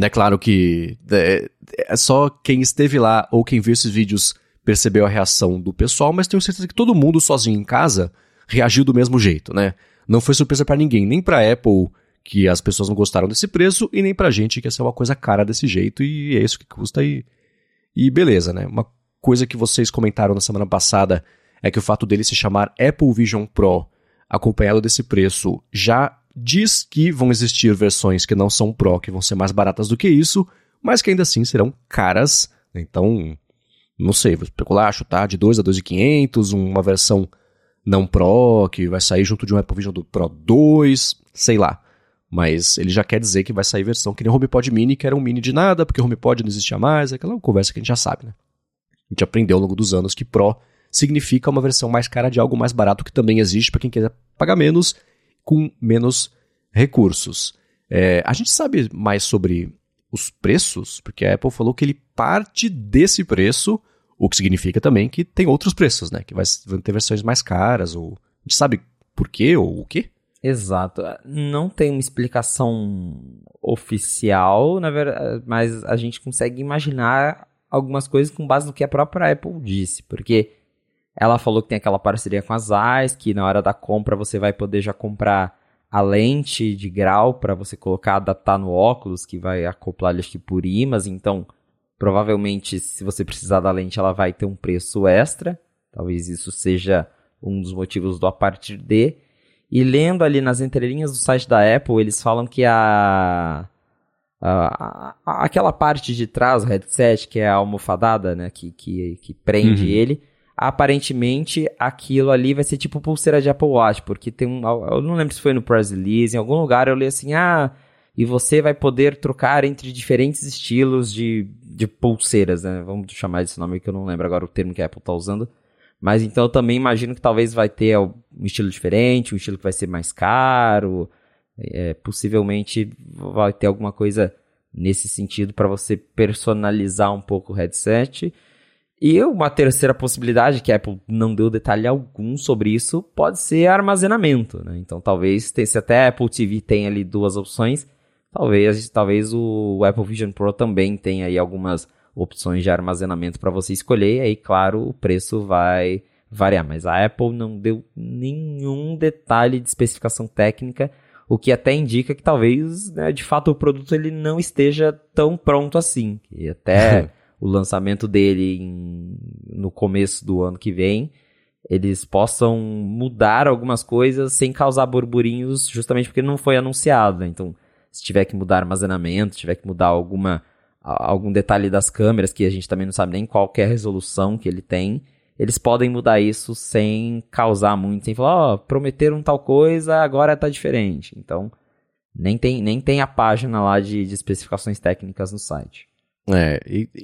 A: é claro que é, é, só quem esteve lá ou quem viu esses vídeos percebeu a reação do pessoal, mas tenho certeza que todo mundo sozinho em casa reagiu do mesmo jeito, né? Não foi surpresa para ninguém, nem para Apple que as pessoas não gostaram desse preço e nem pra gente que essa é uma coisa cara desse jeito e é isso que custa e, e beleza, né? Uma coisa que vocês comentaram na semana passada é que o fato dele se chamar Apple Vision Pro, acompanhado desse preço, já diz que vão existir versões que não são Pro, que vão ser mais baratas do que isso, mas que ainda assim serão caras. Então, não sei, vou especular, chutar de 2 a 2.500, uma versão não Pro, que vai sair junto de um Apple Vision do Pro 2, sei lá. Mas ele já quer dizer que vai sair versão que nem o HomePod Mini, que era um mini de nada, porque o HomePod não existia mais, aquela conversa que a gente já sabe, né? A gente aprendeu ao longo dos anos que Pro significa uma versão mais cara de algo mais barato que também existe para quem quiser pagar menos com menos recursos. É, a gente sabe mais sobre os preços, porque a Apple falou que ele parte desse preço, o que significa também que tem outros preços, né? Que vai, vão ter versões mais caras, ou a gente sabe por quê ou o quê?
B: Exato. Não tem uma explicação oficial, na verdade, mas a gente consegue imaginar algumas coisas com base no que a própria Apple disse, porque ela falou que tem aquela parceria com a Zeiss, que na hora da compra você vai poder já comprar a lente de grau para você colocar, adaptar no óculos, que vai acoplar acho que por imãs, então provavelmente se você precisar da lente ela vai ter um preço extra, talvez isso seja um dos motivos do a partir de. E lendo ali nas entrelinhas do site da Apple, eles falam que a, a, a aquela parte de trás, o headset, que é a almofadada, né, que, que, que prende uhum. ele, aparentemente aquilo ali vai ser tipo pulseira de Apple Watch, porque tem um. Eu não lembro se foi no press release, em algum lugar eu li assim, ah, e você vai poder trocar entre diferentes estilos de, de pulseiras, né? Vamos chamar desse nome que eu não lembro agora o termo que a Apple está usando. Mas então eu também imagino que talvez vai ter um estilo diferente, um estilo que vai ser mais caro. É, possivelmente vai ter alguma coisa nesse sentido para você personalizar um pouco o headset. E uma terceira possibilidade, que a Apple não deu detalhe algum sobre isso, pode ser armazenamento. Né? Então talvez, se até a Apple TV tem ali duas opções, talvez, talvez o Apple Vision Pro também tenha aí algumas opções de armazenamento para você escolher. E aí, claro, o preço vai variar. Mas a Apple não deu nenhum detalhe de especificação técnica, o que até indica que talvez, né, de fato, o produto ele não esteja tão pronto assim. E até [LAUGHS] o lançamento dele em, no começo do ano que vem, eles possam mudar algumas coisas sem causar burburinhos, justamente porque não foi anunciado. Né? Então, se tiver que mudar armazenamento, se tiver que mudar alguma algum detalhe das câmeras que a gente também não sabe nem qual é a resolução que ele tem, eles podem mudar isso sem causar muito, sem falar, ó, oh, prometeram tal coisa, agora tá diferente. Então, nem tem, nem tem a página lá de, de especificações técnicas no site.
A: É,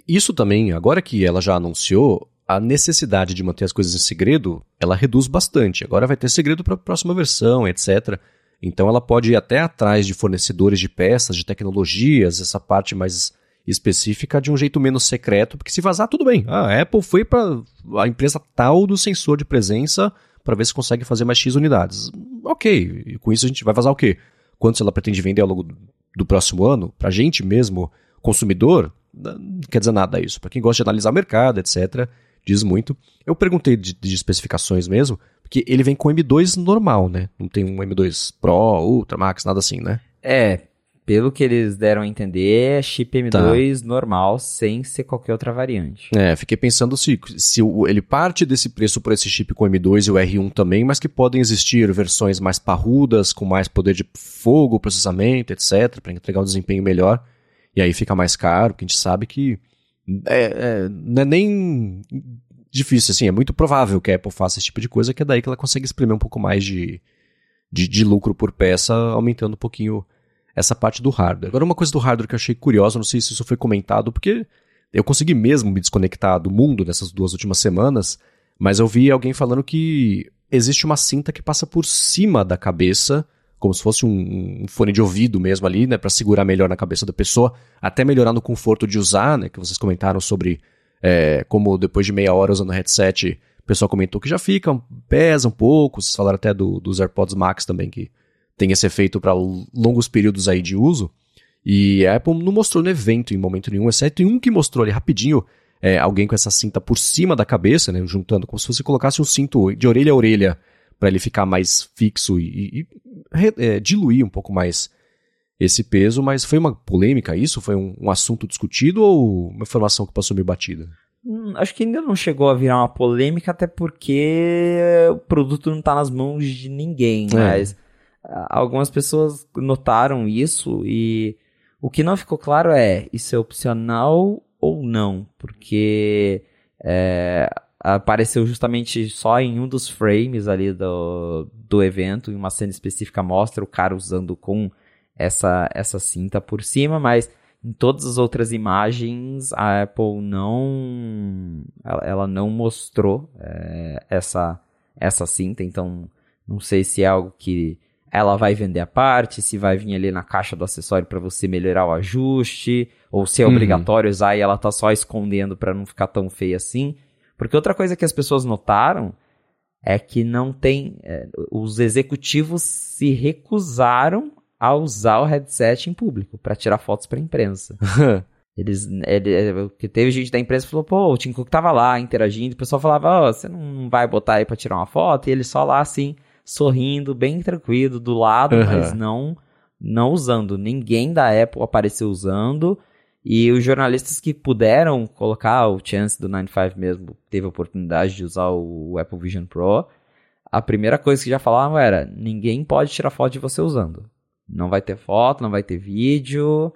A: isso também, agora que ela já anunciou, a necessidade de manter as coisas em segredo, ela reduz bastante. Agora vai ter segredo para a próxima versão, etc. Então ela pode ir até atrás de fornecedores de peças, de tecnologias, essa parte mais específica de um jeito menos secreto, porque se vazar tudo bem. Ah, a Apple foi para a empresa tal do sensor de presença para ver se consegue fazer mais X unidades. Ok, e com isso a gente vai vazar o quê? Quantos ela pretende vender ao longo do próximo ano? Para a gente mesmo, consumidor, não quer dizer nada isso. Para quem gosta de analisar o mercado, etc., diz muito. Eu perguntei de, de especificações mesmo, porque ele vem com M2 normal, né? Não tem um M2 Pro, Ultra, Max, nada assim, né?
B: É, pelo que eles deram a entender, é chip M2 tá. normal, sem ser qualquer outra variante.
A: É, fiquei pensando se, se ele parte desse preço por esse chip com M2 e o R1 também, mas que podem existir versões mais parrudas, com mais poder de fogo, processamento, etc., para entregar um desempenho melhor. E aí fica mais caro, porque a gente sabe que é, é, não é nem difícil, assim, é muito provável que a Apple faça esse tipo de coisa, que é daí que ela consegue exprimir um pouco mais de, de, de lucro por peça, aumentando um pouquinho essa parte do hardware. Agora, uma coisa do hardware que eu achei curiosa, não sei se isso foi comentado, porque eu consegui mesmo me desconectar do mundo nessas duas últimas semanas, mas eu vi alguém falando que existe uma cinta que passa por cima da cabeça, como se fosse um, fone de ouvido mesmo ali, né, para segurar melhor na cabeça da pessoa, até melhorar no conforto de usar, né, que vocês comentaram sobre é, como depois de meia hora usando o headset, o pessoal comentou que já fica, pesa um pouco, vocês falaram até do, dos AirPods Max também, que tem esse efeito para longos períodos aí de uso. E a Apple não mostrou no evento em momento nenhum, exceto em um que mostrou ali rapidinho é, alguém com essa cinta por cima da cabeça, né, juntando, como se você colocasse um cinto de orelha a orelha para ele ficar mais fixo e, e é, diluir um pouco mais esse peso. Mas foi uma polêmica isso? Foi um, um assunto discutido ou uma informação que passou meio batida?
B: Hum, acho que ainda não chegou a virar uma polêmica, até porque o produto não está nas mãos de ninguém, é. mas algumas pessoas notaram isso e o que não ficou claro é isso é opcional ou não, porque é, apareceu justamente só em um dos frames ali do, do evento, em uma cena específica mostra o cara usando com essa, essa cinta por cima, mas em todas as outras imagens a Apple não ela, ela não mostrou é, essa essa cinta, então não sei se é algo que ela vai vender a parte, se vai vir ali na caixa do acessório para você melhorar o ajuste, ou se é uhum. obrigatório usar e ela tá só escondendo para não ficar tão feia assim. Porque outra coisa que as pessoas notaram é que não tem. É, os executivos se recusaram a usar o headset em público para tirar fotos para imprensa. [LAUGHS] Eles, ele, que teve gente da imprensa que falou, pô, o Tim Cook tava lá interagindo, o pessoal falava, oh, você não vai botar aí pra tirar uma foto? E ele só lá assim, sorrindo, bem tranquilo, do lado, uhum. mas não não usando. Ninguém da Apple apareceu usando. E os jornalistas que puderam colocar o Chance do 95 mesmo, teve a oportunidade de usar o Apple Vision Pro. A primeira coisa que já falavam era: ninguém pode tirar foto de você usando. Não vai ter foto, não vai ter vídeo.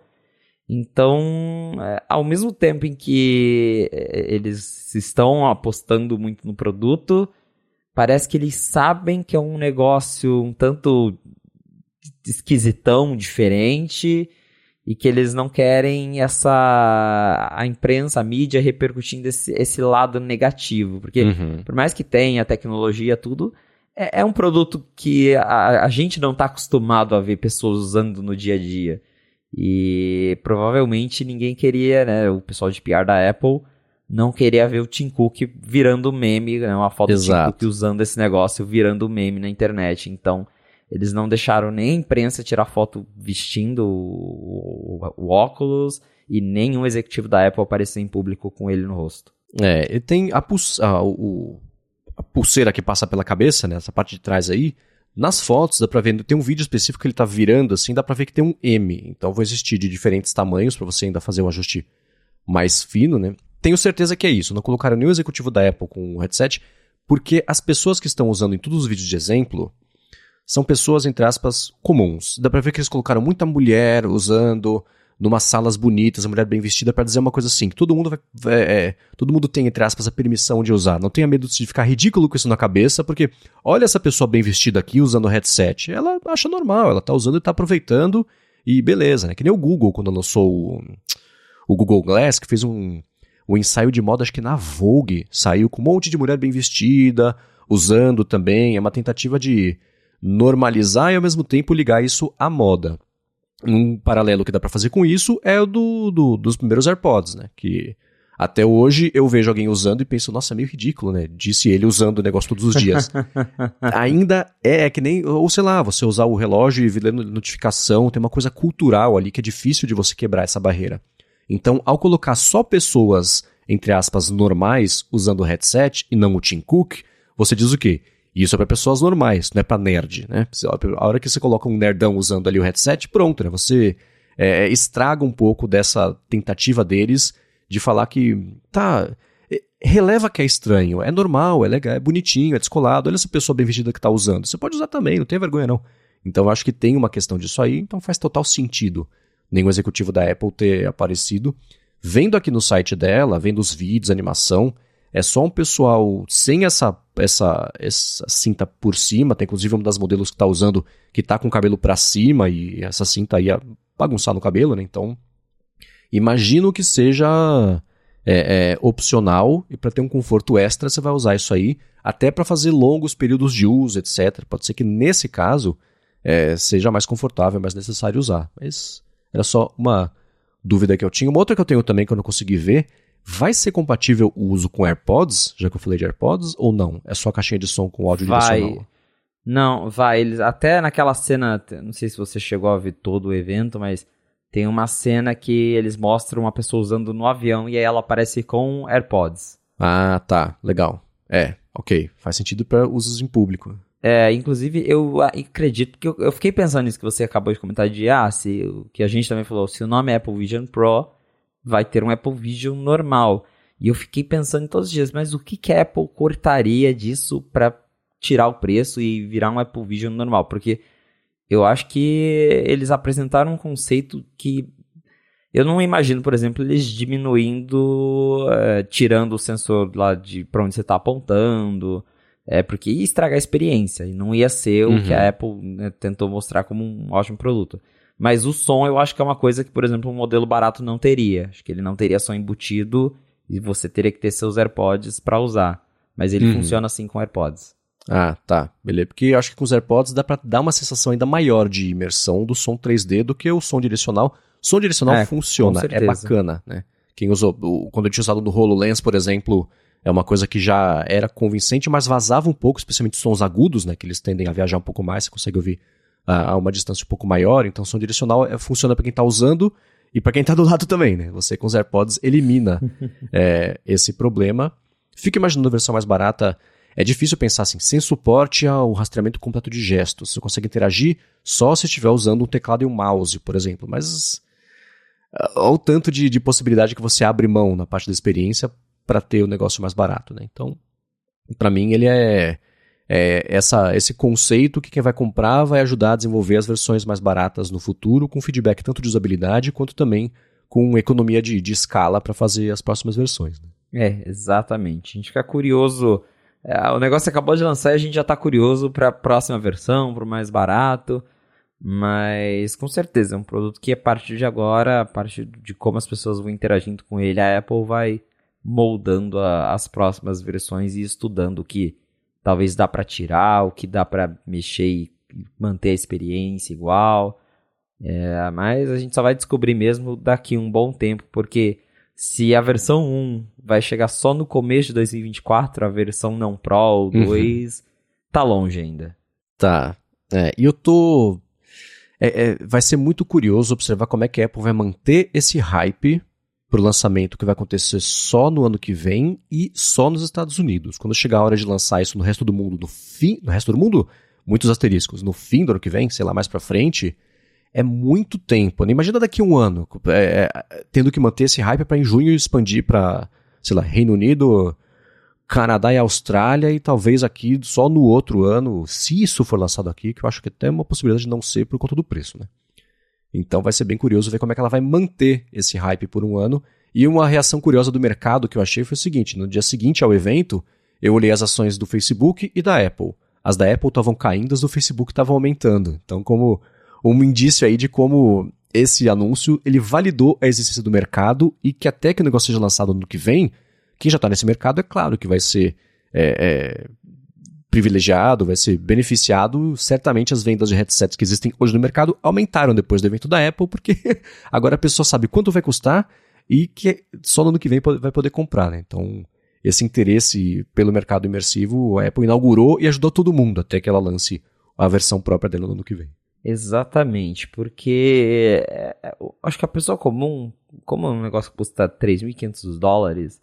B: Então, é, ao mesmo tempo em que é, eles estão apostando muito no produto, Parece que eles sabem que é um negócio um tanto esquisitão, diferente, e que eles não querem essa a imprensa, a mídia repercutindo esse, esse lado negativo, porque uhum. por mais que tenha tecnologia tudo, é, é um produto que a, a gente não está acostumado a ver pessoas usando no dia a dia. E provavelmente ninguém queria, né, o pessoal de PR da Apple não queria ver o Tim Cook virando meme, né, uma foto Exato. do Tim Cook usando esse negócio virando meme na internet. Então, eles não deixaram nem a imprensa tirar foto vestindo o, o, o óculos e nenhum executivo da Apple aparecer em público com ele no rosto.
A: É, ele tem a, a, o, a pulseira que passa pela cabeça, né, essa parte de trás aí, nas fotos dá pra ver, tem um vídeo específico que ele tá virando assim, dá pra ver que tem um M. Então vai existir de diferentes tamanhos para você ainda fazer um ajuste mais fino, né? Tenho certeza que é isso. Não colocaram nenhum executivo da Apple com o headset, porque as pessoas que estão usando em todos os vídeos de exemplo são pessoas, entre aspas, comuns. Dá pra ver que eles colocaram muita mulher usando numas salas bonitas, a mulher bem vestida, para dizer uma coisa assim, que todo mundo vai, é, todo mundo tem, entre aspas, a permissão de usar. Não tenha medo de ficar ridículo com isso na cabeça, porque olha essa pessoa bem vestida aqui usando o headset. Ela acha normal, ela tá usando e tá aproveitando, e beleza, né? Que nem o Google, quando lançou o, o Google Glass, que fez um, o ensaio de moda, acho que na Vogue, saiu com um monte de mulher bem vestida, usando também. É uma tentativa de normalizar e ao mesmo tempo ligar isso à moda. Um paralelo que dá para fazer com isso é o do, do, dos primeiros AirPods, né? Que até hoje eu vejo alguém usando e penso, nossa, é meio ridículo, né? Disse ele usando o negócio todos os dias. [LAUGHS] Ainda é, é, que nem, ou sei lá, você usar o relógio e ver notificação, tem uma coisa cultural ali que é difícil de você quebrar essa barreira. Então, ao colocar só pessoas entre aspas, normais usando o headset e não o Tim Cook, você diz o quê? Isso é para pessoas normais, não é para nerd, né? A hora que você coloca um nerdão usando ali o headset, pronto, né? Você é, estraga um pouco dessa tentativa deles de falar que tá é, releva que é estranho, é normal, é legal, é bonitinho, é descolado. Olha essa pessoa bem vestida que tá usando. Você pode usar também, não tem vergonha não. Então acho que tem uma questão disso aí, então faz total sentido nenhum executivo da Apple ter aparecido. Vendo aqui no site dela, vendo os vídeos, animação, é só um pessoal sem essa, essa, essa cinta por cima. Tem inclusive um das modelos que está usando que está com o cabelo para cima e essa cinta ia bagunçar no cabelo, né? Então, imagino que seja é, é, opcional e para ter um conforto extra você vai usar isso aí, até para fazer longos períodos de uso, etc. Pode ser que nesse caso é, seja mais confortável, mais necessário usar. Mas era só uma dúvida que eu tinha. Uma outra que eu tenho também que eu não consegui ver Vai ser compatível o uso com AirPods, já que eu falei de AirPods, ou não? É só a caixinha de som com áudio vai. direcional?
B: Não, vai. Eles até naquela cena, não sei se você chegou a ver todo o evento, mas tem uma cena que eles mostram uma pessoa usando no avião e aí ela aparece com AirPods.
A: Ah, tá, legal. É, ok, faz sentido para usos em público.
B: É, inclusive eu acredito que eu, eu, fiquei pensando nisso que você acabou de comentar de ah, se o que a gente também falou, se o nome é Apple Vision Pro, vai ter um Apple Vision normal. E eu fiquei pensando todos os dias, mas o que, que a Apple cortaria disso para tirar o preço e virar um Apple Vision normal? Porque eu acho que eles apresentaram um conceito que eu não imagino, por exemplo, eles diminuindo, é, tirando o sensor lá de para onde você está apontando, é porque ia estragar a experiência e não ia ser uhum. o que a uhum. Apple né, tentou mostrar como um ótimo produto. Mas o som eu acho que é uma coisa que, por exemplo, um modelo barato não teria. Acho que ele não teria som embutido e você teria que ter seus AirPods para usar. Mas ele uhum. funciona assim com AirPods.
A: Ah, tá. Beleza. Porque eu acho que com os AirPods dá pra dar uma sensação ainda maior de imersão do som 3D do que o som direcional. O som direcional é, funciona, é bacana, né? Quem usou, quando eu tinha usado no HoloLens, por exemplo, é uma coisa que já era convincente, mas vazava um pouco, especialmente sons agudos, né? Que eles tendem a viajar um pouco mais, você consegue ouvir a, uma distância um pouco maior, então som direcional é, funciona para quem está usando e para quem está do lado [LAUGHS] também, né? Você com os AirPods elimina é, [LAUGHS] esse problema. Fica imaginando a versão mais barata. É difícil pensar assim, sem suporte ao rastreamento completo de gestos. Você consegue interagir só se estiver usando um teclado e um mouse, por exemplo. Mas olha o tanto de, de possibilidade que você abre mão na parte da experiência para ter o negócio mais barato, né? Então, para mim ele é é, essa, esse conceito que quem vai comprar vai ajudar a desenvolver as versões mais baratas no futuro, com feedback tanto de usabilidade quanto também com economia de, de escala para fazer as próximas versões. Né?
B: É, exatamente. A gente fica curioso. É, o negócio acabou de lançar e a gente já está curioso para a próxima versão, para o mais barato. Mas com certeza é um produto que a partir de agora, a partir de como as pessoas vão interagindo com ele, a Apple vai moldando a, as próximas versões e estudando o que talvez dá para tirar, o que dá para mexer e manter a experiência igual. É, mas a gente só vai descobrir mesmo daqui um bom tempo, porque se a versão 1 vai chegar só no começo de 2024, a versão não Pro ou 2 uhum. tá longe ainda.
A: Tá. É, e eu tô. É, é, vai ser muito curioso observar como é que a Apple vai manter esse hype para o lançamento que vai acontecer só no ano que vem e só nos Estados Unidos. Quando chegar a hora de lançar isso no resto do mundo, no fim, no resto do mundo, muitos asteriscos, no fim do ano que vem, sei lá, mais para frente, é muito tempo. Né? Imagina daqui a um ano, é, é, tendo que manter esse hype para em junho expandir para, sei lá, Reino Unido, Canadá e Austrália e talvez aqui só no outro ano, se isso for lançado aqui, que eu acho que até é uma possibilidade de não ser por conta do preço, né? Então vai ser bem curioso ver como é que ela vai manter esse hype por um ano. E uma reação curiosa do mercado que eu achei foi o seguinte: no dia seguinte ao evento, eu olhei as ações do Facebook e da Apple. As da Apple estavam caindo, as do Facebook estavam aumentando. Então, como um indício aí de como esse anúncio ele validou a existência do mercado e que até que o negócio seja lançado no que vem, quem já está nesse mercado é claro que vai ser é, é, privilegiado, vai ser beneficiado. Certamente as vendas de headsets que existem hoje no mercado aumentaram depois do evento da Apple, porque [LAUGHS] agora a pessoa sabe quanto vai custar e que só no ano que vem vai poder comprar. Né? Então, esse interesse pelo mercado imersivo, a Apple inaugurou e ajudou todo mundo até que ela lance a versão própria dela no ano que vem.
B: Exatamente, porque é, é, acho que a pessoa comum, como um negócio custa 3.500 dólares,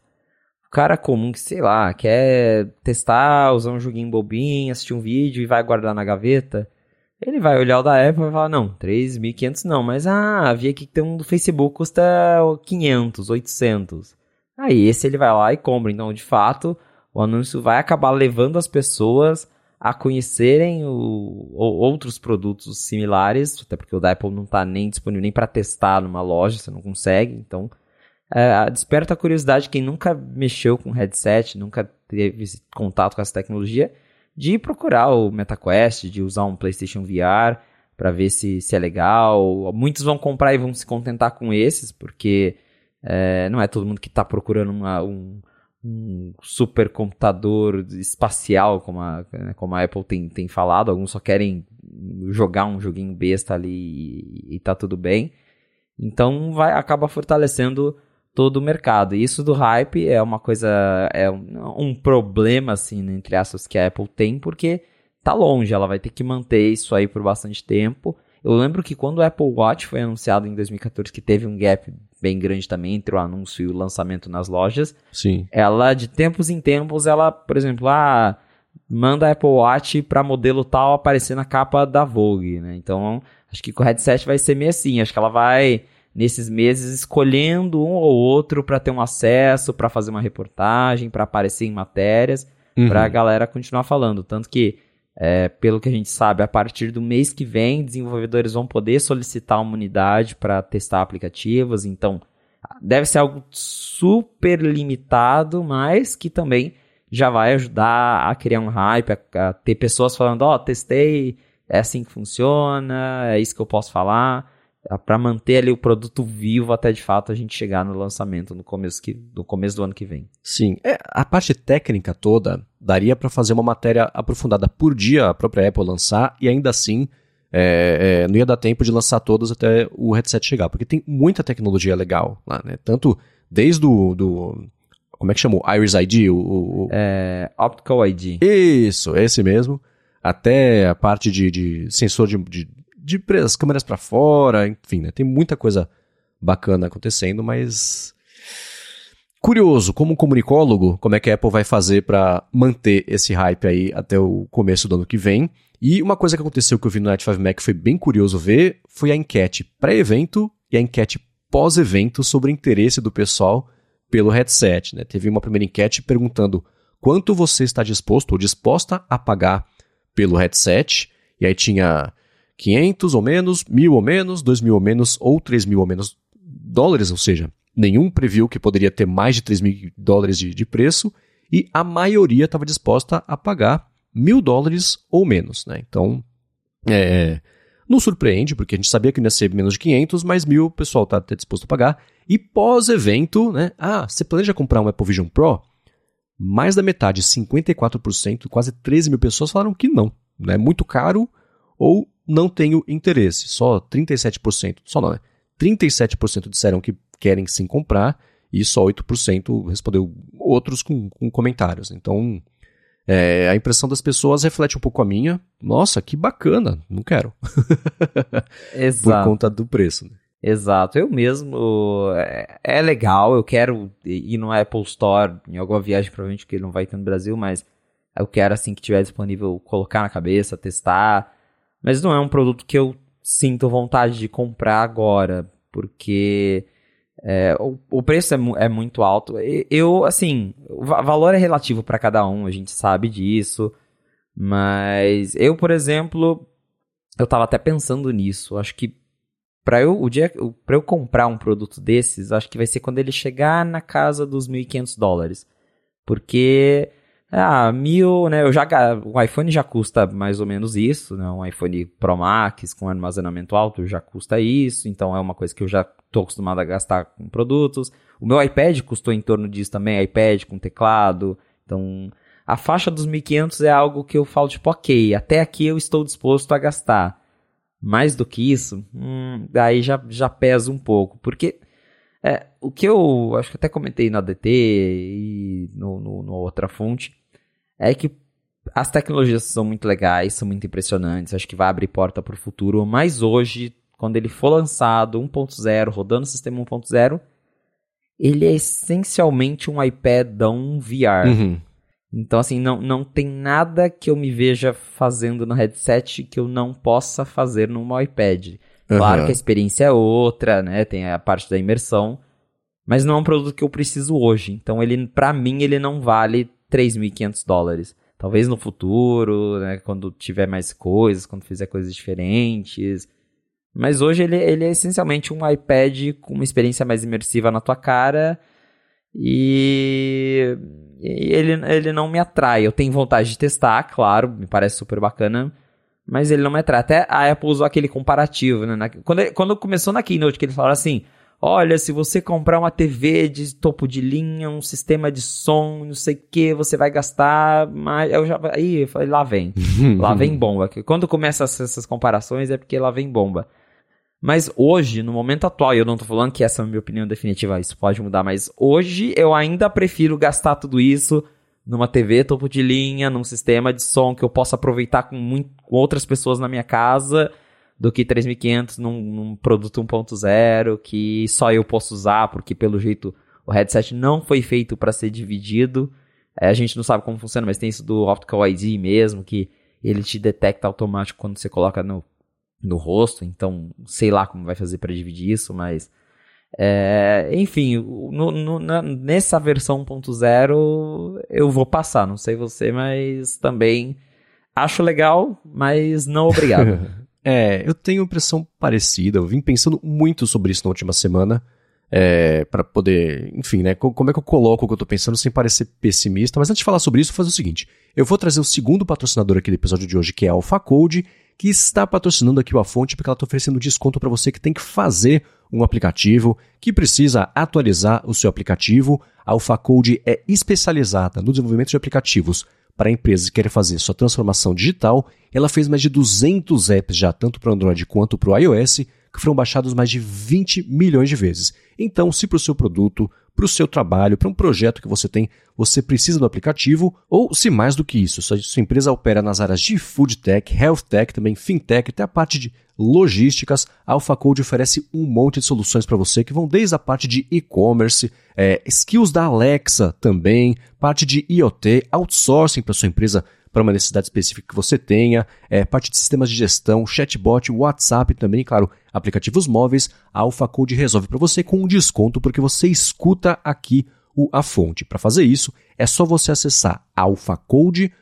B: cara comum que, sei lá, quer testar, usar um joguinho bobinho, assistir um vídeo e vai guardar na gaveta, ele vai olhar o da Apple e vai falar, não, 3.500 não, mas ah, vi aqui que tem um do Facebook custa 500, 800. Aí esse ele vai lá e compra. Então, de fato, o anúncio vai acabar levando as pessoas a conhecerem o, outros produtos similares, até porque o da Apple não está nem disponível nem para testar numa loja, você não consegue. Então, é, desperta a curiosidade quem nunca mexeu com headset, nunca teve contato com essa tecnologia, de procurar o MetaQuest, de usar um PlayStation VR para ver se, se é legal. Muitos vão comprar e vão se contentar com esses, porque é, não é todo mundo que está procurando uma, um, um supercomputador espacial, como a, né, como a Apple tem, tem falado. Alguns só querem jogar um joguinho besta ali e, e tá tudo bem. Então vai acaba fortalecendo todo o mercado. E isso do hype é uma coisa, é um, um problema, assim, né, entre aspas, que a Apple tem, porque tá longe, ela vai ter que manter isso aí por bastante tempo. Eu lembro que quando o Apple Watch foi anunciado em 2014, que teve um gap bem grande também entre o anúncio e o lançamento nas lojas.
A: Sim.
B: Ela, de tempos em tempos, ela, por exemplo, ah, manda a Apple Watch para modelo tal aparecer na capa da Vogue, né? Então, acho que com o headset vai ser meio assim. Acho que ela vai nesses meses escolhendo um ou outro para ter um acesso, para fazer uma reportagem, para aparecer em matérias, uhum. para a galera continuar falando. Tanto que, é, pelo que a gente sabe, a partir do mês que vem, desenvolvedores vão poder solicitar uma unidade para testar aplicativos. Então, deve ser algo super limitado, mas que também já vai ajudar a criar um hype, a, a ter pessoas falando: Ó, oh, testei, é assim que funciona, é isso que eu posso falar para manter ali o produto vivo até de fato a gente chegar no lançamento no começo, que, no começo do ano que vem.
A: Sim, é, a parte técnica toda daria para fazer uma matéria aprofundada por dia a própria Apple lançar e ainda assim é, é, não ia dar tempo de lançar todas até o headset chegar, porque tem muita tecnologia legal lá, né? Tanto desde o do, como é que chamou? Iris ID? O, o,
B: É, Optical ID.
A: Isso, esse mesmo. Até a parte de, de sensor de, de de as câmeras para fora, enfim, né? Tem muita coisa bacana acontecendo, mas curioso, como comunicólogo, como é que a Apple vai fazer para manter esse hype aí até o começo do ano que vem. E uma coisa que aconteceu que eu vi no Night 5 Mac foi bem curioso ver, foi a enquete pré-evento e a enquete pós-evento sobre o interesse do pessoal pelo headset. Né? Teve uma primeira enquete perguntando quanto você está disposto ou disposta a pagar pelo headset. E aí tinha 500 ou menos, 1000 ou menos, 2000 ou menos ou 3 mil ou menos dólares, ou seja, nenhum previu que poderia ter mais de 3 mil dólares de, de preço e a maioria estava disposta a pagar mil dólares ou menos. Né? Então, é, não surpreende, porque a gente sabia que ia ser menos de 500, mas mil o pessoal está disposto a pagar. E pós-evento, né? Ah, você planeja comprar um Apple Vision Pro? Mais da metade, 54%, quase 13 mil pessoas falaram que não. É né? muito caro ou não tenho interesse. Só 37%, só não, né? 37% disseram que querem sim comprar e só 8% respondeu outros com, com comentários. Então, é, a impressão das pessoas reflete um pouco a minha. Nossa, que bacana, não quero. [LAUGHS]
B: Exato.
A: Por conta do preço. Né?
B: Exato, eu mesmo. É, é, legal, eu quero ir no Apple Store em alguma viagem, provavelmente que ele não vai ter no Brasil, mas eu quero assim que tiver disponível colocar na cabeça, testar. Mas não é um produto que eu sinto vontade de comprar agora, porque é, o, o, preço é, é, muito alto. Eu, assim, o valor é relativo para cada um, a gente sabe disso. Mas eu, por exemplo, eu tava até pensando nisso. Acho que para eu eu comprar um produto desses, acho que vai ser quando ele chegar na casa dos 1.500 dólares, porque ah, mil, né? Eu já, o iPhone já custa mais ou menos isso, né? Um iPhone Pro Max com armazenamento alto já custa isso, então é uma coisa que eu já estou acostumado a gastar com produtos. O meu iPad custou em torno disso também, iPad com teclado. Então, a faixa dos 1.500 é algo que eu falo tipo, ok, até aqui eu estou disposto a gastar. Mais do que isso, hum, daí já, já pesa um pouco, porque é, o que eu acho que até comentei na DT e no, no, no outra fonte é que as tecnologias são muito legais, são muito impressionantes, acho que vai abrir porta para o futuro, mas hoje, quando ele for lançado 1.0, rodando o sistema 1.0, ele é essencialmente um iPadão VR.
A: Uhum.
B: Então, assim, não, não tem nada que eu me veja fazendo no headset que eu não possa fazer no iPad. Claro
A: Aham.
B: que a experiência é outra, né? Tem a parte da imersão. Mas não é um produto que eu preciso hoje. Então, ele, para mim, ele não vale 3.500 dólares. Talvez no futuro, né? Quando tiver mais coisas, quando fizer coisas diferentes. Mas hoje ele, ele é essencialmente um iPad com uma experiência mais imersiva na tua cara. E, ele, ele não me atrai. Eu tenho vontade de testar, claro, me parece super bacana. Mas ele não me atrai. Até a Apple usou aquele comparativo, né? Na- quando, quando começou na Keynote, que eles falaram assim: Olha, se você comprar uma TV de topo de linha, um sistema de som, não sei o que, você vai gastar mais. Eu já. Aí eu falei, lá vem. [LAUGHS] Lá vem bomba. Quando começa essas essas comparações é porque lá vem bomba. Mas hoje, no momento atual, e eu não tô falando que essa é a minha opinião definitiva, isso pode mudar, mas hoje eu ainda prefiro gastar tudo isso numa TV topo de linha, num sistema de som que eu possa aproveitar com, muito, com outras pessoas na minha casa, do que 3.500 num, num produto 1.0 que só eu posso usar, porque pelo jeito o headset não foi feito para ser dividido. É, a gente não sabe como funciona, mas tem isso do Optical ID mesmo, que ele te detecta automático quando você coloca no, no rosto, então sei lá como vai fazer para dividir isso, mas é, enfim, no- no- na- nessa versão 1.0 eu vou passar, não sei você, mas também acho legal, mas não obrigado. [LAUGHS]
A: É, eu tenho impressão parecida. Eu vim pensando muito sobre isso na última semana. É, para poder, enfim, né? co- Como é que eu coloco o que eu tô pensando sem parecer pessimista? Mas antes de falar sobre isso, vou fazer o seguinte: eu vou trazer o segundo patrocinador aqui do episódio de hoje, que é a AlphaCode, que está patrocinando aqui o A Fonte, porque ela está oferecendo desconto para você que tem que fazer um aplicativo, que precisa atualizar o seu aplicativo. A AlphaCode é especializada no desenvolvimento de aplicativos para empresas que querem fazer sua transformação digital. Ela fez mais de 200 apps já, tanto para Android quanto para o iOS, que foram baixados mais de 20 milhões de vezes. Então, se para o seu produto, para o seu trabalho, para um projeto que você tem, você precisa do aplicativo, ou se mais do que isso, sua empresa opera nas áreas de food tech, health tech, também fintech, até a parte de logísticas, a AlphaCode oferece um monte de soluções para você que vão desde a parte de e-commerce, é, skills da Alexa também, parte de IoT, outsourcing para sua empresa para uma necessidade específica que você tenha, é, parte de sistemas de gestão, chatbot, WhatsApp também, claro, aplicativos móveis, a AlphaCode resolve para você com um desconto porque você escuta aqui o A Fonte. Para fazer isso, é só você acessar alphacode.com.br,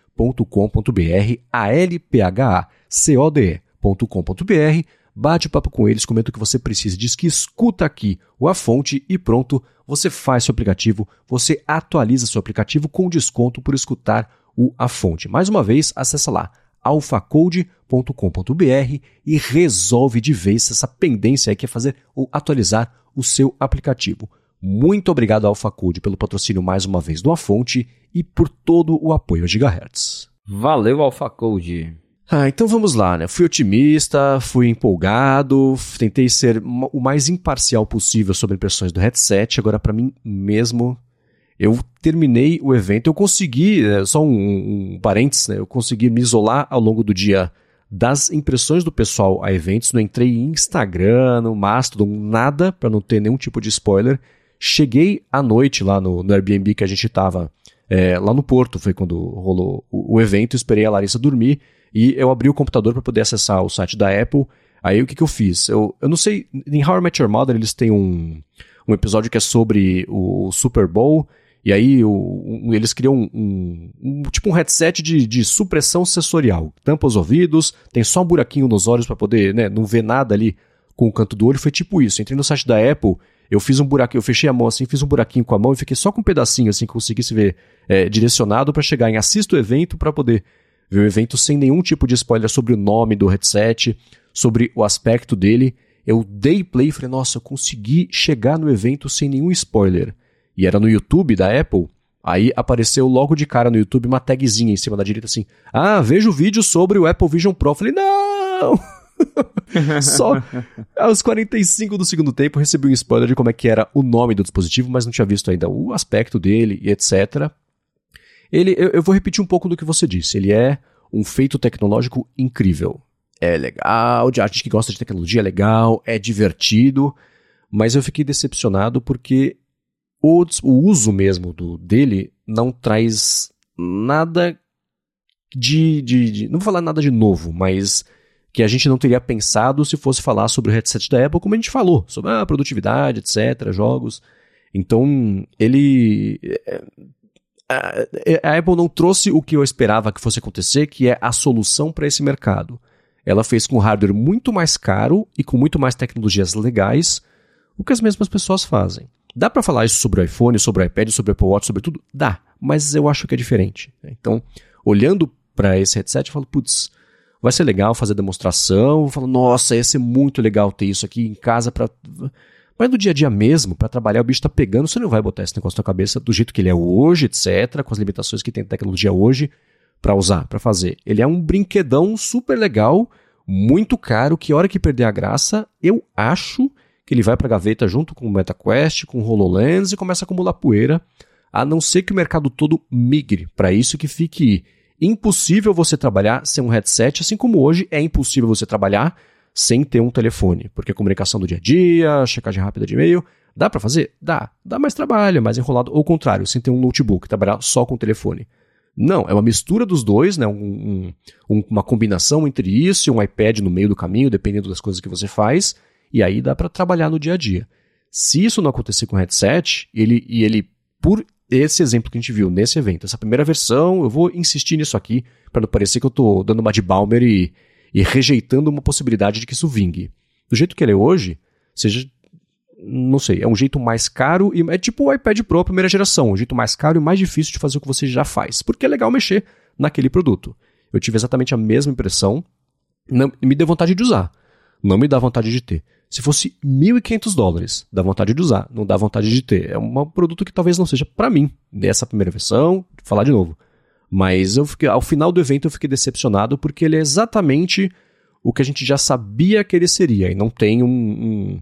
A: A-L-P-H-A-C-O-D-E.com.br, bate papo com eles, comenta o que você precisa, diz que escuta aqui o A Fonte e pronto, você faz seu aplicativo, você atualiza seu aplicativo com desconto por escutar o A Fonte. Mais uma vez, acessa lá alphacode.com.br e resolve de vez essa pendência aí que é fazer ou atualizar o seu aplicativo. Muito obrigado ao AlphaCode pelo patrocínio mais uma vez do A Fonte e por todo o apoio a Gigahertz.
B: Valeu, AlphaCode.
A: Ah, então vamos lá, né? Fui otimista, fui empolgado, tentei ser o mais imparcial possível sobre impressões do headset. Agora, para mim mesmo, eu terminei o evento, eu consegui, é, só um, um parênteses, né? Eu consegui me isolar ao longo do dia das impressões do pessoal a eventos. Não entrei em Instagram, no Mastodon, nada, para não ter nenhum tipo de spoiler. Cheguei à noite lá no, no Airbnb que a gente tava é, lá no Porto, foi quando rolou o, o evento, esperei a Larissa dormir e eu abri o computador para poder acessar o site da Apple. Aí o que, que eu fiz? Eu, eu não sei, em How I Met Your Mother eles têm um, um episódio que é sobre o Super Bowl, e aí o, um- eles criam um, um- um- tipo um headset de, de supressão sensorial. Tampa os ouvidos, tem só um buraquinho nos olhos para poder né, não ver nada ali com o canto do olho. Foi tipo isso. Entrei no site da Apple, eu fiz um buraquinho, eu fechei a mão assim, fiz um buraquinho com a mão e fiquei só com um pedacinho assim que conseguisse ver é, direcionado para chegar em assista o evento para poder ver o evento sem nenhum tipo de spoiler sobre o nome do headset, sobre o aspecto dele. Eu dei play e falei, nossa, eu consegui chegar no evento sem nenhum spoiler. E era no YouTube da Apple. Aí apareceu logo de cara no YouTube uma tagzinha em cima da direita assim: Ah, veja o vídeo sobre o Apple Vision Pro. Eu falei, não! [LAUGHS] Só aos 45 do segundo tempo recebi um spoiler de como é que era o nome do dispositivo, mas não tinha visto ainda o aspecto dele e etc. Ele, eu, eu vou repetir um pouco do que você disse. Ele é um feito tecnológico incrível. É legal, de arte que gosta de tecnologia é legal, é divertido, mas eu fiquei decepcionado porque o, o uso mesmo do, dele não traz nada de, de, de, Não vou falar nada de novo, mas que a gente não teria pensado se fosse falar sobre o headset da Apple, como a gente falou, sobre a produtividade, etc., jogos. Então, ele. A Apple não trouxe o que eu esperava que fosse acontecer, que é a solução para esse mercado. Ela fez com hardware muito mais caro e com muito mais tecnologias legais o que as mesmas pessoas fazem. Dá para falar isso sobre o iPhone, sobre o iPad, sobre o Apple Watch, sobre tudo? Dá, mas eu acho que é diferente. Então, olhando para esse headset, eu falo, putz, vai ser legal fazer demonstração. Eu falo, nossa, ia ser muito legal ter isso aqui em casa para mas no dia a dia mesmo, para trabalhar, o bicho tá pegando, você não vai botar esse negócio na cabeça do jeito que ele é hoje, etc., com as limitações que tem a tecnologia hoje para usar, para fazer. Ele é um brinquedão super legal, muito caro, que a hora que perder a graça, eu acho que ele vai para a gaveta junto com o MetaQuest, com o HoloLens e começa a acumular poeira, a não ser que o mercado todo migre para isso que fique impossível você trabalhar sem um headset, assim como hoje é impossível você trabalhar sem ter um telefone, porque comunicação do dia a dia, checagem rápida de e-mail, dá para fazer? Dá. Dá mais trabalho, mais enrolado. Ou o contrário, sem ter um notebook, trabalhar só com o telefone. Não, é uma mistura dos dois, né? Um, um, uma combinação entre isso e um iPad no meio do caminho, dependendo das coisas que você faz, e aí dá para trabalhar no dia a dia. Se isso não acontecer com o headset, ele, e ele, por esse exemplo que a gente viu nesse evento, essa primeira versão, eu vou insistir nisso aqui, para não parecer que eu tô dando uma de Balmer e, e rejeitando uma possibilidade de que isso vingue. Do jeito que ele é hoje, seja, não sei, é um jeito mais caro e é tipo o iPad Pro primeira geração, um jeito mais caro e mais difícil de fazer o que você já faz, porque é legal mexer naquele produto. Eu tive exatamente a mesma impressão, não, me deu vontade de usar, não me dá vontade de ter. Se fosse 1.500 dólares, dá vontade de usar, não dá vontade de ter. É um produto que talvez não seja para mim, dessa primeira versão, falar de novo. Mas eu fiquei, ao final do evento eu fiquei decepcionado porque ele é exatamente o que a gente já sabia que ele seria. E não tem um, um,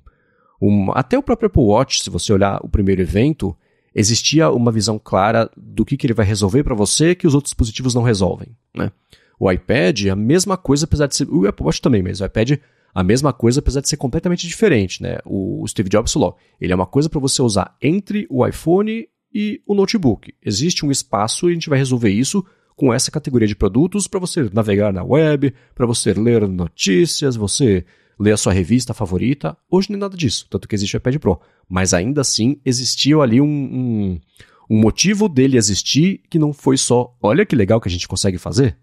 A: um. Até o próprio Apple Watch, se você olhar o primeiro evento, existia uma visão clara do que, que ele vai resolver para você que os outros dispositivos não resolvem. Né? O iPad, a mesma coisa, apesar de ser. O Apple Watch também, mas o iPad, a mesma coisa, apesar de ser completamente diferente. Né? O Steve Jobs falou: ele é uma coisa para você usar entre o iPhone e o notebook. Existe um espaço e a gente vai resolver isso com essa categoria de produtos para você navegar na web, para você ler notícias, você ler a sua revista favorita. Hoje nem nada disso, tanto que existe o iPad Pro. Mas ainda assim existiu ali um, um, um motivo dele existir que não foi só, olha que legal que a gente consegue fazer.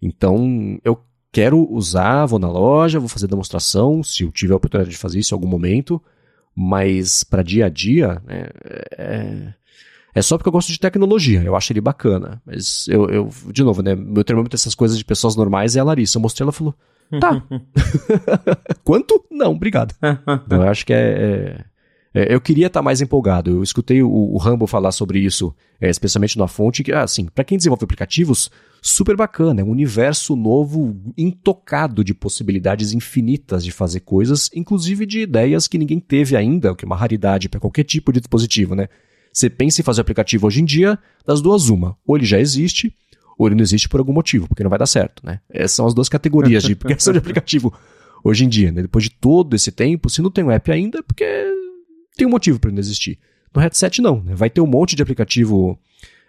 A: Então eu quero usar, vou na loja, vou fazer demonstração, se eu tiver a oportunidade de fazer isso em algum momento, mas para dia a dia, né, é, é só porque eu gosto de tecnologia, eu acho ele bacana. Mas eu, eu de novo, né, meu termômetro dessas coisas de pessoas normais é a Larissa. Eu mostrei, ela falou, tá. [LAUGHS] [LAUGHS] Quanto? Não, obrigado. então, [LAUGHS] eu acho que é, é, eu queria estar tá mais empolgado. Eu escutei o, o Rambo falar sobre isso, é, especialmente na fonte, que, assim, para quem desenvolve aplicativos, super bacana. É um universo novo, intocado de possibilidades infinitas de fazer coisas, inclusive de ideias que ninguém teve ainda, o que é uma raridade para qualquer tipo de dispositivo, né? Você pensa em fazer aplicativo hoje em dia, das duas uma. Ou ele já existe, ou ele não existe por algum motivo, porque não vai dar certo, né? Essas são as duas categorias de criação [LAUGHS] de aplicativo hoje em dia, né? Depois de todo esse tempo, se não tem um app ainda, é porque tem um motivo para ele não existir. No headset não, né? Vai ter um monte de aplicativo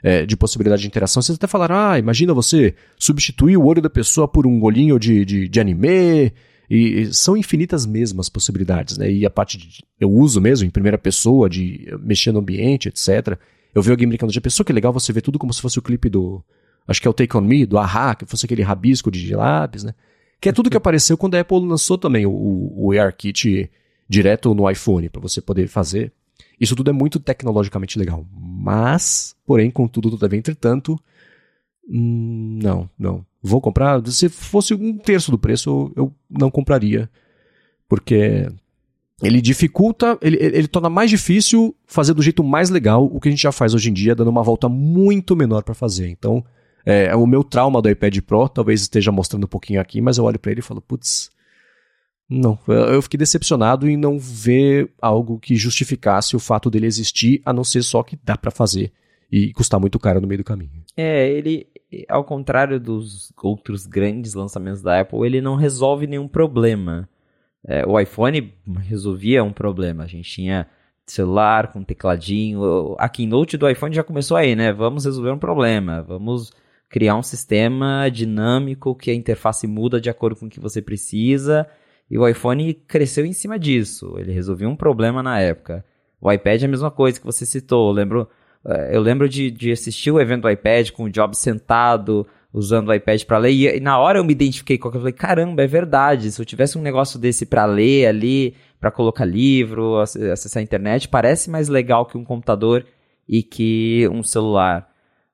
A: é, de possibilidade de interação. Vocês até falaram, ah, imagina você substituir o olho da pessoa por um olhinho de, de, de anime, e, e são infinitas mesmas possibilidades, né? E a parte de eu uso mesmo em primeira pessoa, de mexer no ambiente, etc. Eu vi alguém brincando, já pensou que é legal você ver tudo como se fosse o clipe do. Acho que é o Take On Me, do Aha, que fosse aquele rabisco de lápis, né? Que é tudo que apareceu quando a Apple lançou também o, o AirKit direto no iPhone, para você poder fazer. Isso tudo é muito tecnologicamente legal. Mas, porém, contudo, todavia, entretanto, hum, não, não. Vou comprar? Se fosse um terço do preço, eu não compraria. Porque ele dificulta, ele, ele torna mais difícil fazer do jeito mais legal o que a gente já faz hoje em dia, dando uma volta muito menor para fazer. Então, é, o meu trauma do iPad Pro talvez esteja mostrando um pouquinho aqui, mas eu olho para ele e falo, putz, não, eu fiquei decepcionado em não ver algo que justificasse o fato dele existir, a não ser só que dá para fazer e custar muito caro no meio do caminho.
B: É, ele, ao contrário dos outros grandes lançamentos da Apple, ele não resolve nenhum problema. É, o iPhone resolvia um problema. A gente tinha celular com tecladinho. A keynote do iPhone já começou aí, né? Vamos resolver um problema, vamos criar um sistema dinâmico que a interface muda de acordo com o que você precisa. E o iPhone cresceu em cima disso. Ele resolveu um problema na época. O iPad é a mesma coisa que você citou. Eu lembro, eh, eu lembro de, de assistir o evento do iPad com o Jobs sentado, usando o iPad para ler. E, e, na hora eu me identifiquei com aquilo. Eu falei, caramba, é verdade. Se eu tivesse um negócio desse para ler ali, para colocar livro, acessar a internet, parece mais legal que um computador e que um celular.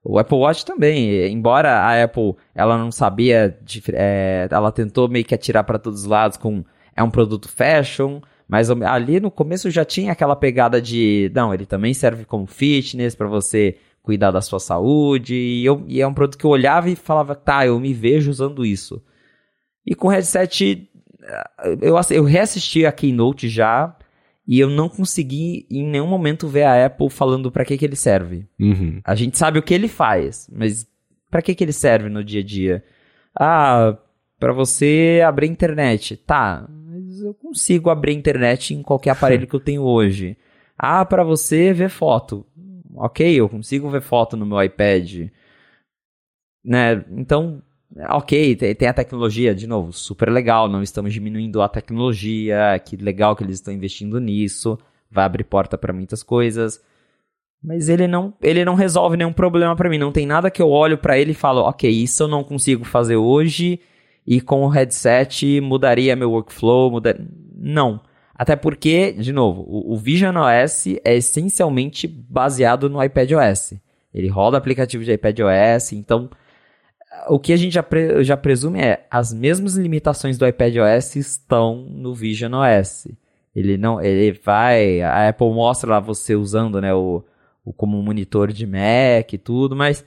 B: O Apple Watch também, embora a Apple ela não sabia, é, ela tentou meio que atirar para todos os lados com é um produto fashion, mas ali no começo já tinha aquela pegada de não, ele também serve como fitness para você cuidar da sua saúde e, eu, e é um produto que eu olhava e falava tá, eu me vejo usando isso. E com o headset eu, eu reassisti a keynote já e eu não consegui em nenhum momento ver a Apple falando para que que ele serve.
A: Uhum.
B: A gente sabe o que ele faz, mas para que que ele serve no dia a dia? Ah, para você abrir a internet. Tá, mas eu consigo abrir a internet em qualquer [LAUGHS] aparelho que eu tenho hoje. Ah, para você ver foto. Ok, eu consigo ver foto no meu iPad. Né? Então, Ok, tem a tecnologia, de novo, super legal, não estamos diminuindo a tecnologia, que legal que eles estão investindo nisso, vai abrir porta para muitas coisas. Mas ele não, ele não resolve nenhum problema para mim, não tem nada que eu olho para ele e falo, ok, isso eu não consigo fazer hoje e com o headset mudaria meu workflow, muda... não. Até porque, de novo, o, o Vision OS é essencialmente baseado no iPad OS. Ele roda aplicativo de iPad OS, então o que a gente já, pre, já presume é as mesmas limitações do iPad OS estão no Vision OS. Ele não, ele vai, a Apple mostra lá você usando, né, o, o como monitor de Mac e tudo, mas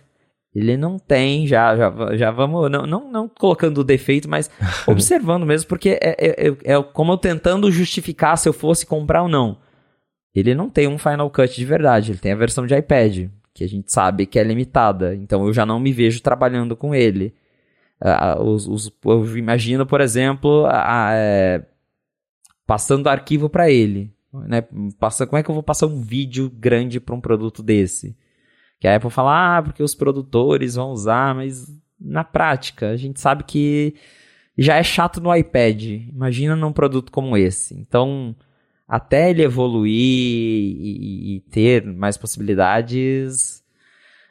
B: ele não tem, já, já, já vamos, não, não, não colocando defeito, mas [LAUGHS] observando mesmo, porque é, é, é, é como eu tentando justificar se eu fosse comprar ou não. Ele não tem um Final Cut de verdade, ele tem a versão de iPad que a gente sabe que é limitada. Então eu já não me vejo trabalhando com ele. Uh, os, os, eu imagino, por exemplo, a, é, passando arquivo para ele. Né? Passa, como é que eu vou passar um vídeo grande para um produto desse? Que a Apple fala, ah, porque os produtores vão usar, mas na prática, a gente sabe que já é chato no iPad. Imagina num produto como esse. Então, até ele evoluir e, e, ter mais possibilidades.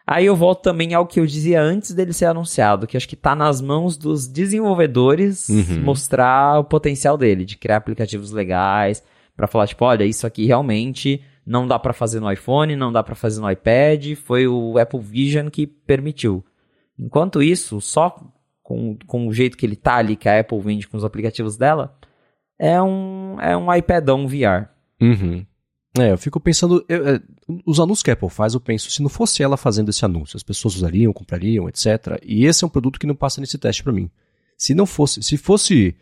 B: Aí eu volto também ao que eu dizia antes dele ser anunciado, que acho que está nas mãos dos desenvolvedores uhum. mostrar o potencial dele, de criar aplicativos legais, para falar tipo, olha, isso aqui realmente não dá para fazer no iPhone, não dá para fazer no iPad, foi o Apple Vision que permitiu. Enquanto isso, só com, com o jeito que ele tá ali, que a Apple vende com os aplicativos dela, é um, é um iPadão VR.
A: Uhum. É, eu fico pensando. Eu, é, os anúncios que a Apple faz, eu penso, se não fosse ela fazendo esse anúncio, as pessoas usariam, comprariam, etc. E esse é um produto que não passa nesse teste para mim. Se não fosse. Se fosse.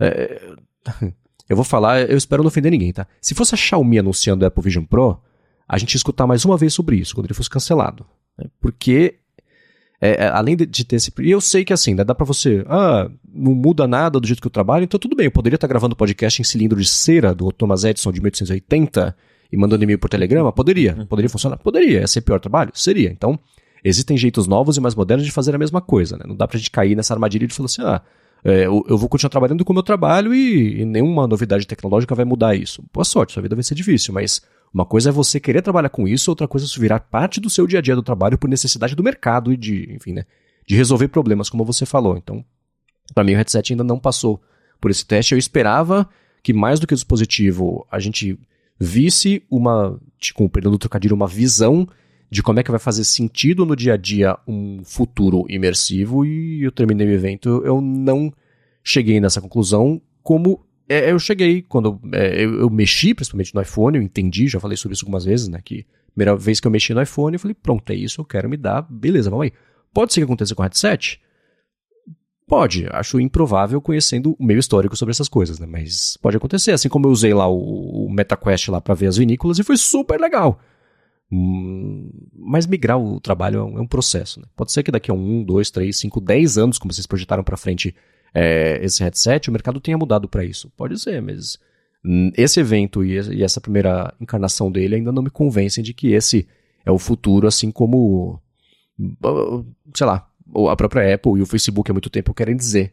A: É, [LAUGHS] eu vou falar, eu espero não ofender ninguém, tá? Se fosse a Xiaomi anunciando o Apple Vision Pro, a gente ia escutar mais uma vez sobre isso, quando ele fosse cancelado. Né? Porque é, é, além de, de, ter esse. E eu sei que assim, né, dá para você. Ah, não muda nada do jeito que eu trabalho, então tudo bem. Eu poderia estar gravando podcast em cilindro de cera do Thomas Edison de 1880 e mandando e-mail por telegrama? Poderia. Uhum. Poderia funcionar? Poderia. Ia ser pior trabalho? Seria. Então, existem jeitos novos e mais modernos de fazer a mesma coisa. Né? Não dá pra gente cair nessa armadilha de falar assim: ah, é, eu, eu, vou continuar trabalhando com o meu trabalho e, e nenhuma novidade tecnológica vai mudar isso. Boa sorte, sua vida vai ser difícil, mas uma coisa é você querer trabalhar com isso, outra coisa é isso virar parte do seu dia a dia do trabalho por necessidade do mercado e de, enfim, né, de resolver problemas, como você falou. Então, para mim o headset ainda não passou por esse teste. Eu esperava que mais do que o dispositivo, a gente visse uma, com o perdão do trocadilho, uma visão de como é que vai fazer sentido no dia a dia um futuro imersivo e eu terminei o evento, eu não cheguei nessa conclusão como é, eu cheguei, quando é, eu, eu, mexi, principalmente no iPhone, eu entendi, já falei sobre isso algumas vezes, né? Que primeira vez que eu mexi no iPhone, eu falei, pronto, é isso, eu quero me dar, beleza, vamos aí. Pode ser que aconteça com o headset? Pode, acho improvável conhecendo o meio histórico sobre essas coisas, né? Mas pode acontecer, assim como eu usei lá o, o MetaQuest lá para ver as vinícolas e foi super legal. Hum, mas migrar o trabalho é um, é um processo, né? Pode ser que daqui a um, dois, três, cinco, dez anos, como vocês projetaram para frente, é, esse headset, o mercado tenha mudado para isso. Pode ser, mas esse evento e essa primeira encarnação dele ainda não me convencem de que esse é o futuro, assim como, sei lá, a própria Apple e o Facebook há muito tempo querem dizer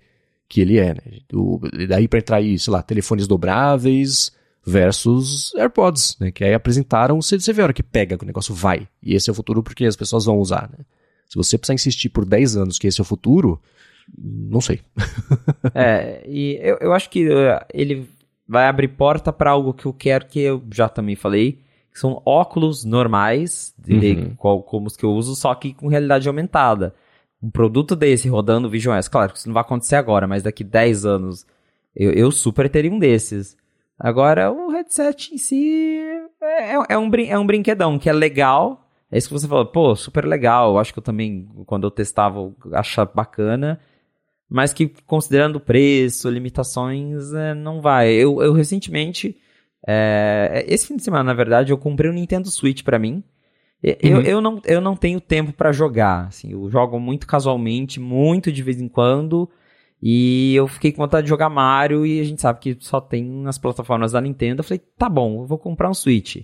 A: que ele é. Né? O, daí para entrar aí, sei lá, telefones dobráveis versus AirPods, né? Que aí apresentaram, você, você vê a hora que pega, que o negócio vai. E esse é o futuro porque as pessoas vão usar, né? Se você precisar insistir por 10 anos que esse é o futuro, não sei. [LAUGHS]
B: é, e eu, eu acho que uh, ele vai abrir porta para algo que eu quero que eu já também falei, que são óculos normais, uhum. qual, como os que eu uso, só que com realidade aumentada. Um produto desse rodando Vision S, claro que isso não vai acontecer agora, mas daqui 10 anos eu, eu super teria um desses. Agora, o headset em si é, é, é um, é um brinquedão que é legal. É isso que você falou, pô, super legal. Eu acho que eu também, quando eu testava, achava bacana mas que considerando preço, limitações, é, não vai. Eu, eu recentemente, é, esse fim de semana, na verdade, eu comprei um Nintendo Switch para mim. Eu, uhum. eu, não, eu não tenho tempo para jogar, assim, eu jogo muito casualmente, muito de vez em quando, e eu fiquei com vontade de jogar Mario, e a gente sabe que só tem nas plataformas da Nintendo, eu falei, tá bom, eu vou comprar um Switch.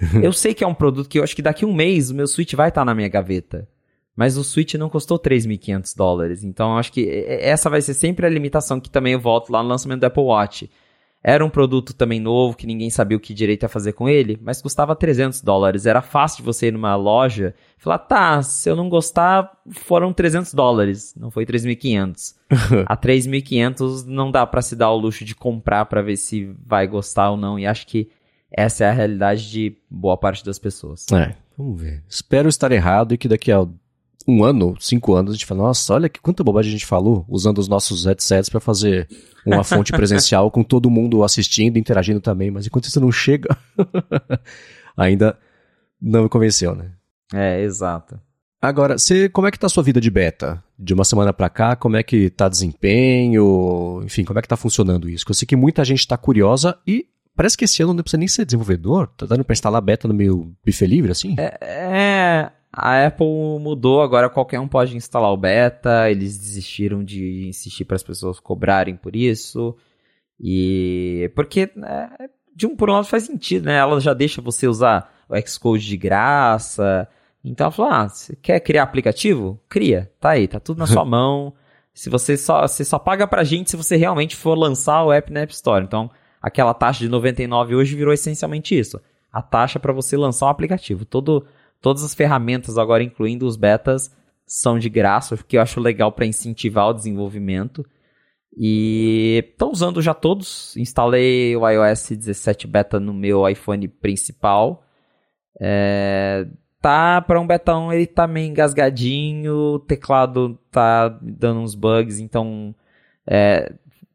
B: [LAUGHS] eu sei que é um produto que eu acho que daqui a um mês o meu Switch vai estar tá na minha gaveta. Mas o Switch não custou 3.500 dólares. Então acho que essa vai ser sempre a limitação que também eu volto lá no lançamento do Apple Watch. Era um produto também novo, que ninguém sabia o que direito ia fazer com ele, mas custava 300 dólares. Era fácil de você ir numa loja e falar, tá, se eu não gostar, foram 300 dólares, não foi 3.500. [LAUGHS] a 3.500 não dá para se dar o luxo de comprar para ver se vai gostar ou não, e acho que essa é a realidade de boa parte das pessoas.
A: É, vamos ver. Espero estar errado e que daqui a um ano, cinco anos, a gente fala, nossa, olha que quanta bobagem a gente falou usando os nossos headsets para fazer uma fonte [LAUGHS] presencial com todo mundo assistindo, interagindo também, mas enquanto isso não chega, [LAUGHS] ainda não me convenceu, né?
B: É, exato.
A: Agora, você, como é que tá a sua vida de beta? De uma semana para cá, como é que tá desempenho? Enfim, como é que tá funcionando isso? eu sei que muita gente tá curiosa e parece que esse ano não precisa nem ser desenvolvedor. Tá dando pra instalar beta no meio bife livre, assim?
B: É, é a Apple mudou, agora qualquer um pode instalar o beta, eles desistiram de insistir para as pessoas cobrarem por isso. E porque é, de um por um lado faz sentido, né? Ela já deixa você usar o Xcode de graça. Então ela falou: "Ah, você quer criar aplicativo? Cria. Tá aí, tá tudo na sua [LAUGHS] mão. Se você só você só paga pra gente se você realmente for lançar o app na App Store. Então, aquela taxa de 99 hoje virou essencialmente isso. A taxa para você lançar um aplicativo. Todo Todas as ferramentas, agora incluindo os betas, são de graça, o que eu acho legal para incentivar o desenvolvimento. E estou usando já todos. Instalei o iOS 17 beta no meu iPhone principal. É, tá para um betão, ele tá meio engasgadinho, o teclado tá dando uns bugs, então é,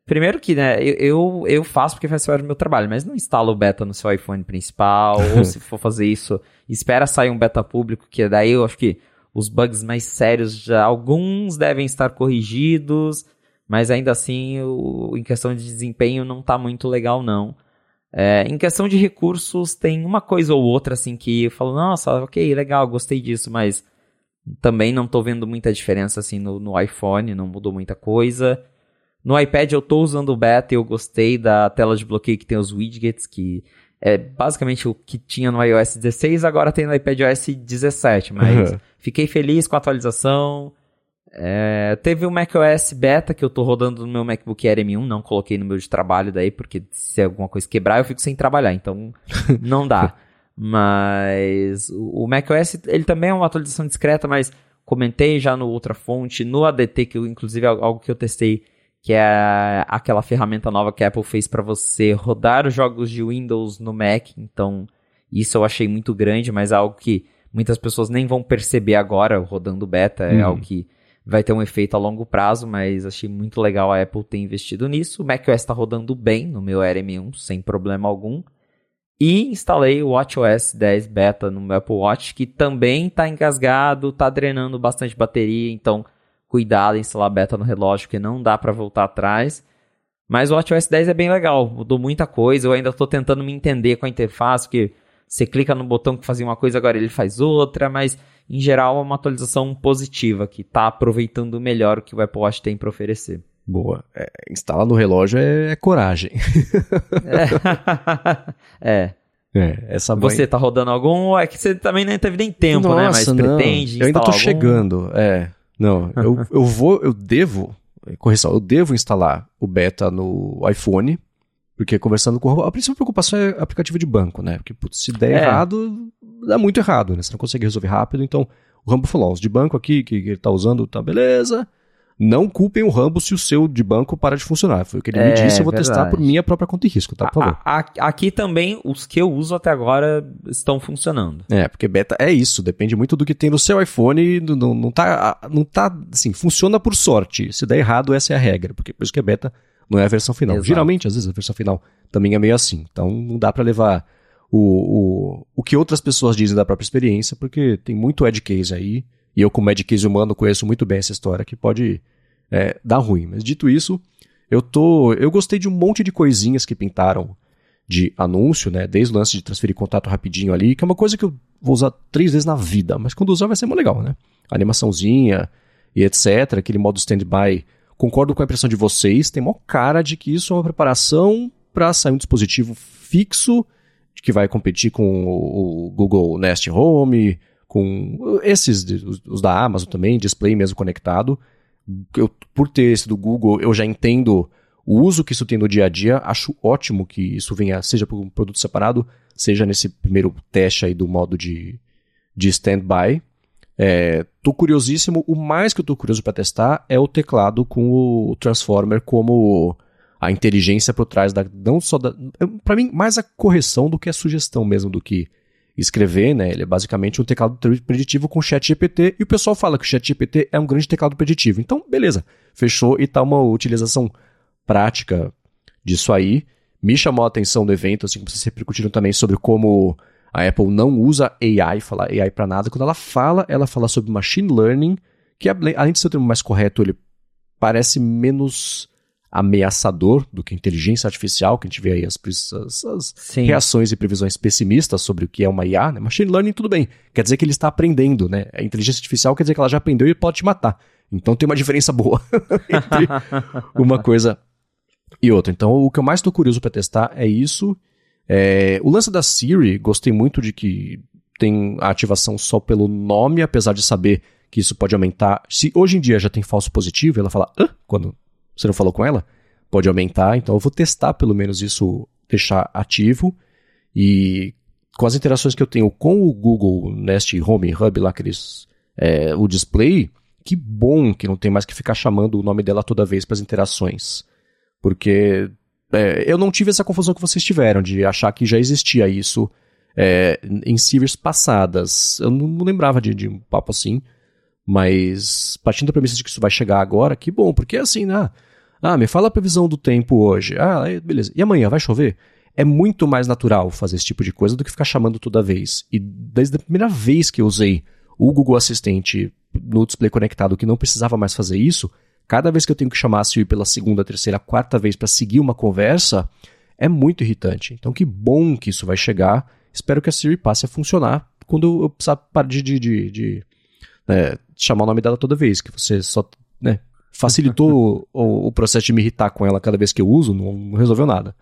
B: Primeiro que, né, eu, eu faço porque faz parte do meu trabalho, mas não instala o beta no seu iPhone principal, [LAUGHS] ou se for fazer isso, espera sair um beta público, que daí eu acho que os bugs mais sérios já, alguns devem estar corrigidos, mas ainda assim, o, em questão de desempenho, não tá muito legal, não. É, em questão de recursos, tem uma coisa ou outra, assim, que eu falo, nossa, ok, legal, gostei disso, mas também não tô vendo muita diferença, assim, no, no iPhone, não mudou muita coisa. No iPad eu estou usando o beta e eu gostei da tela de bloqueio que tem os widgets, que é basicamente o que tinha no iOS 16, agora tem no iPadOS 17, mas uhum. fiquei feliz com a atualização. É, teve o macOS Beta que eu estou rodando no meu MacBook Air M1, não coloquei no meu de trabalho daí, porque se alguma coisa quebrar eu fico sem trabalhar, então [LAUGHS] não dá. mas o, o macOS, ele também é uma atualização discreta, mas comentei já no outra fonte, no ADT, que eu, inclusive é algo que eu testei, que é aquela ferramenta nova que a Apple fez para você rodar os jogos de Windows no Mac. Então, isso eu achei muito grande, mas é algo que muitas pessoas nem vão perceber agora rodando beta. É uhum. algo que vai ter um efeito a longo prazo, mas achei muito legal a Apple ter investido nisso. O macOS está rodando bem no meu RM1, sem problema algum. E instalei o WatchOS 10 Beta no meu Apple Watch, que também está engasgado, está drenando bastante bateria, então cuidado em instalar beta no relógio, porque não dá para voltar atrás. Mas o WatchOS 10 é bem legal, mudou muita coisa. Eu ainda estou tentando me entender com a interface, que você clica no botão que fazia uma coisa, agora ele faz outra, mas em geral é uma atualização positiva, que está aproveitando melhor o que o Apple Watch tem para oferecer.
A: Boa. É, instalar no relógio é, é coragem. [LAUGHS]
B: é.
A: É, essa mãe...
B: Você tá rodando algum? É que você também nem teve nem tempo,
A: Nossa,
B: né? Mas
A: não.
B: pretende
A: Eu ainda
B: algum?
A: chegando. É. Não, [LAUGHS] eu, eu vou, eu devo, correção, eu devo instalar o beta no iPhone, porque conversando com o a principal preocupação é aplicativo de banco, né? Porque putz, se der
B: É.
A: errado, dá muito errado, né? Você não consegue resolver rápido, então o Rambo falou, os de banco aqui que, que ele tá usando, tá beleza. Não culpem o Rambo se o seu de banco para de funcionar. Foi o que ele me
B: É,
A: disse, eu vou testar
B: verdade.
A: por minha própria conta e risco, tá? Por favor.
B: A- a- aqui também, os que eu uso até agora estão funcionando.
A: É, porque beta é isso, depende muito do que tem no seu iPhone, não, não, não tá, não tá, assim, funciona por sorte. Se der errado, essa é a regra, porque por isso que a beta não é a versão final.
B: Exato.
A: Geralmente, às vezes, a versão final também é meio assim. Então, não dá pra levar o, o, o que outras pessoas dizem da própria experiência, porque tem muito edge case aí, e eu como edge case humano conheço muito bem essa história, que pode é, dar ruim. Mas dito isso, eu tô, eu gostei de um monte de coisinhas que pintaram de anúncio, né? Desde o lance de transferir contato rapidinho ali, que é uma coisa que eu vou usar três vezes na vida, mas quando usar vai ser muito legal, né? Animaçãozinha e etc. Aquele modo stand-by. Concordo com a impressão de vocês, tem maior cara de que isso é uma preparação para sair um dispositivo fixo que vai competir com o Google Nest Home, com esses, os da Amazon também, display mesmo conectado. Eu, por ter esse do Google, eu já entendo o uso que isso tem no dia a dia. Acho ótimo que isso venha, seja por um produto separado, seja nesse primeiro teste aí do modo de, de standby. É, tô curiosíssimo. O mais que eu tô curioso para testar é o teclado com o Transformer como a inteligência por trás da. Não só da. Para mim, mais a correção do que a sugestão mesmo do que escrever, né? Ele é basicamente um teclado preditivo com chat GPT e o pessoal fala que o chat GPT é um grande teclado preditivo. Então, beleza, fechou e tá uma utilização prática disso aí. Me chamou a atenção no evento, assim como vocês repercutiram também sobre como a Apple não usa AI, falar AI para nada. Quando ela fala, ela fala sobre machine learning, que além de ser o termo mais correto, ele parece menos ameaçador do que inteligência artificial, que a gente vê aí as, as- as reações e previsões pessimistas sobre o que é uma IA, né? Machine learning, tudo bem. Quer dizer que ele está aprendendo, né? A inteligência artificial quer dizer que ela já aprendeu e pode te matar. Então tem uma diferença boa [LAUGHS] entre uma coisa e outra. Então o que eu mais estou curioso para testar é isso. É, o lance da Siri, gostei muito de que tem a ativação só pelo nome, apesar de saber que isso pode aumentar. Se hoje em dia já tem falso positivo, ela fala, Hã? quando você não falou com ela, pode aumentar. Então eu vou testar pelo menos isso, deixar ativo. E com as interações que eu tenho com o Google Nest Home Hub, lá aqueles, é, o display, que bom que não tem mais que ficar chamando o nome dela toda vez para as interações. Porque é, eu não tive essa confusão que vocês tiveram, de achar que já existia isso é, em series passadas. Eu não, lembrava de, de um papo assim. Mas partindo da premissa de que isso vai chegar agora, que bom, porque assim, né? Ah, me fala a previsão do tempo hoje. Ah, beleza. E amanhã vai chover? É muito mais natural fazer esse tipo de coisa do que ficar chamando toda vez. E desde a primeira vez que eu usei o Google Assistente no display conectado, que não precisava mais fazer isso, cada vez que eu tenho que chamar a Siri pela segunda, terceira, quarta vez para seguir uma conversa, é muito irritante. Então, que bom que isso vai chegar. Espero que a Siri passe a funcionar quando eu precisar parar de, de, de, de, né, chamar o nome dela toda vez, que você só né, facilitou [LAUGHS] o, o processo de me irritar com ela cada vez que eu uso, não, não resolveu nada.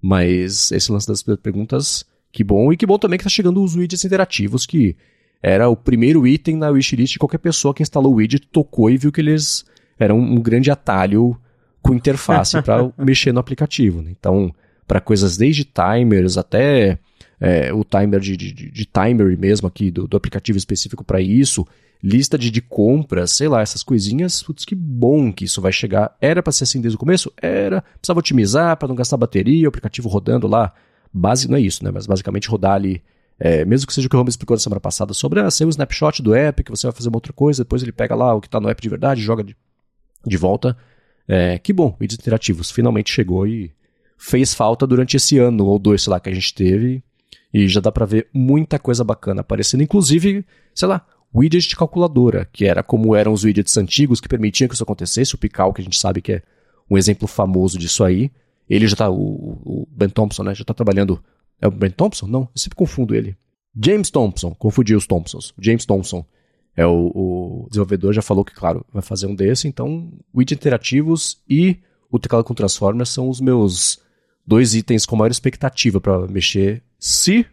A: Mas esse lance das perguntas, que bom. E que bom também que está chegando os widgets interativos, que era o primeiro item na wishlist de qualquer pessoa que instalou o widget, tocou e viu que eles eram um grande atalho com interface para [LAUGHS] mexer no aplicativo. né? Então, para coisas desde timers até é, o timer de, de, de timer mesmo aqui do, do aplicativo específico para isso, lista de, de compras, sei lá, essas coisinhas, putz, que bom que isso vai chegar. Era para ser assim desde o começo? Era. Precisava otimizar para não gastar bateria, o aplicativo rodando lá. Base, não é isso, né? Mas basicamente rodar ali, é, mesmo que seja o que o Ramos explicou na semana passada sobre ah, ser um snapshot do app, que você vai fazer uma outra coisa, depois ele pega lá o que está no app de verdade, joga de, de volta. É, que bom, vídeos interativos finalmente chegou e fez falta durante esse ano ou dois, sei lá, que a gente teve. E já dá pra ver muita coisa bacana aparecendo, inclusive, sei lá, widget de calculadora, que era como eram os widgets antigos que permitiam que isso acontecesse, o Pical, que a gente sabe que é um exemplo famoso disso aí. Ele já tá, o, o Ben Thompson, né, já tá trabalhando. É o Ben Thompson? Não, eu sempre confundo ele. James Thompson, confundi os Thompsons. James Thompson É, o, o desenvolvedor já falou que, claro, vai fazer um desse, então widgets interativos e o teclado com Transformers são os meus dois itens com maior expectativa para mexer, se,